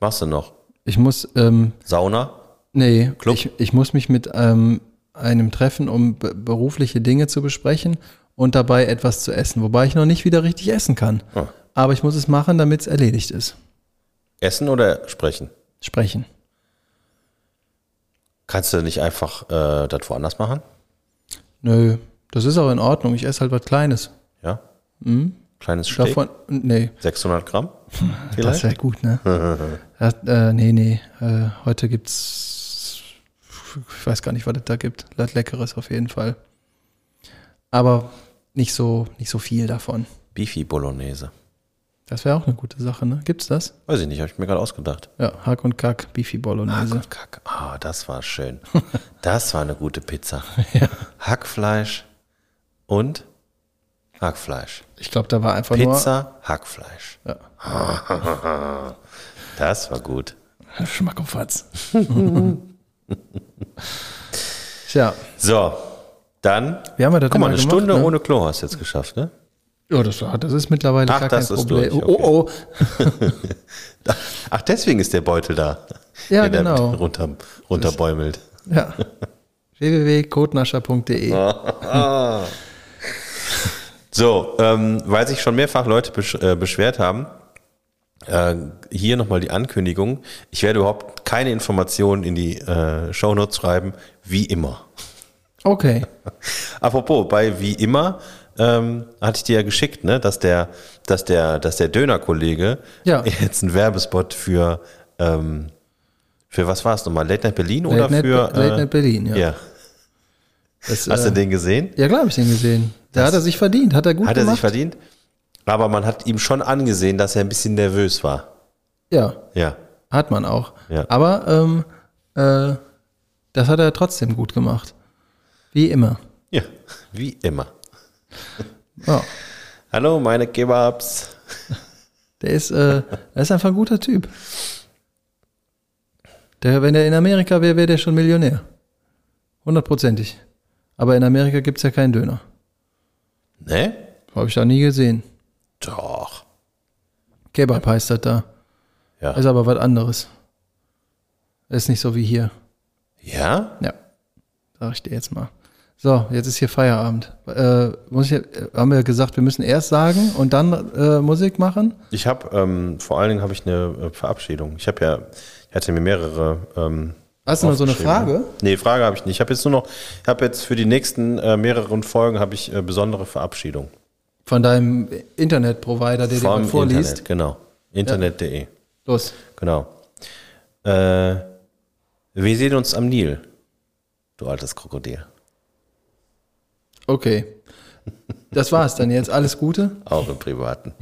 Was machst du noch? Ich muss, ähm, Sauna? nee, Club? ich, ich muss mich mit ähm, einem treffen, um be- berufliche Dinge zu besprechen und dabei etwas zu essen. Wobei ich noch nicht wieder richtig essen kann. Ah. Aber ich muss es machen, damit es erledigt ist. Essen oder sprechen? Sprechen. Kannst du nicht einfach äh, das woanders machen? Nö, das ist auch in Ordnung. Ich esse halt was Kleines. Ja? Kleines Steak? Davon, nee, 600 Gramm? [LAUGHS] das Vielleicht? wäre gut, ne? [LAUGHS] das, äh, nee, nee. Äh, heute gibt's, ich weiß gar nicht, was es da gibt. Was Leckeres auf jeden Fall. Aber nicht so, nicht so viel davon. Beefy Bolognese. Das wäre auch eine gute Sache, ne? Gibt's das? Weiß ich nicht, habe ich mir gerade ausgedacht. Ja, Hack und Kack, Beefy Hack Bolognese. und Kack. Ah, das war schön. [LAUGHS] Das war eine gute Pizza. Hackfleisch und Hackfleisch. Ich glaube, da war einfach Pizza, Hackfleisch. Ja. [LAUGHS] Das war gut. nur Schmack und Fatz. [LAUGHS] Tja, So, dann. wie haben wir das Guck mal, eine gemacht, Stunde ne? ohne Klo hast du jetzt geschafft, ne? Ja, das, war- das ist mittlerweile Ach, gar das kein ist Problem. durch, Oh, oh, [LAUGHS] Ach, deswegen ist der Beutel da. Ja, Der genau. Runter, runterbäumelt. oh. Ja. www.codenascher.de So, ähm, weil sich schon mehrfach Leute besch äh, beschwert haben, äh, hier nochmal die Ankündigung. Ich werde überhaupt keine Informationen in die äh, Shownotes schreiben, wie immer. Okay. [LAUGHS] Apropos, bei wie immer ähm, hatte ich dir ja geschickt, ne, dass der, dass der, dass der Döner-Kollege Ja. [LAUGHS] jetzt einen Werbespot für, ähm, für was war es nochmal? Late Night Berlin oder Late Night, für Be- Late äh, Night Berlin, ja. ja. Das, Hast äh, du den gesehen? Ja, klar habe ich den gesehen. Da hat er sich verdient. Hat er gut Hat er gemacht. sich verdient? Aber man hat ihm schon angesehen, dass er ein bisschen nervös war. Ja, Ja. hat man auch. Ja. Aber ähm, äh, das hat er trotzdem gut gemacht. Wie immer. Ja, wie immer. Ja. Hallo, meine Kebabs. [LAUGHS] Der ist, äh, der ist einfach ein guter Typ. Der, wenn er in Amerika wäre, wäre der schon Millionär. Hundertprozentig. Aber in Amerika gibt es ja keinen Döner. Ne? Habe ich da nie gesehen. Doch. Kebab heißt das da. Ja. Ist aber was anderes. Ist nicht so wie hier. Ja? Ja. Sag ich dir jetzt mal. So, jetzt ist hier Feierabend. Äh, muss ich, äh, haben wir gesagt, wir müssen erst sagen und dann äh, Musik machen? Ich habe, ähm, vor allen Dingen habe ich eine äh, Verabschiedung. Ich habe ja, ich hatte mir mehrere. Ähm, Hast du noch so eine. Frage? Nee, Frage habe ich nicht. Ich habe jetzt nur noch, ich habe jetzt für die nächsten äh, mehreren Folgen habe ich äh, besondere Verabschiedung. Von deinem Internetprovider, der dir Vom was vorliest? Internet, genau. Internet.de. Los. Genau. Äh, wir sehen uns am Nil, du altes Krokodil. Okay. Das war's dann jetzt. Alles Gute. Auch im Privaten.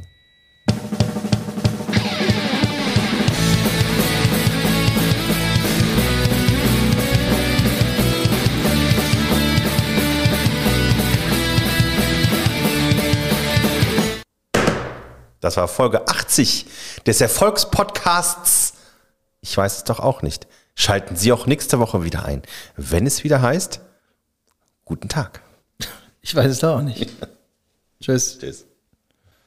Das war Folge 80 des Erfolgspodcasts. Ich weiß es doch auch nicht. Schalten Sie auch nächste Woche wieder ein, wenn es wieder heißt, guten Tag. Ich weiß es da auch nicht. [LAUGHS] Tschüss. Tschüss.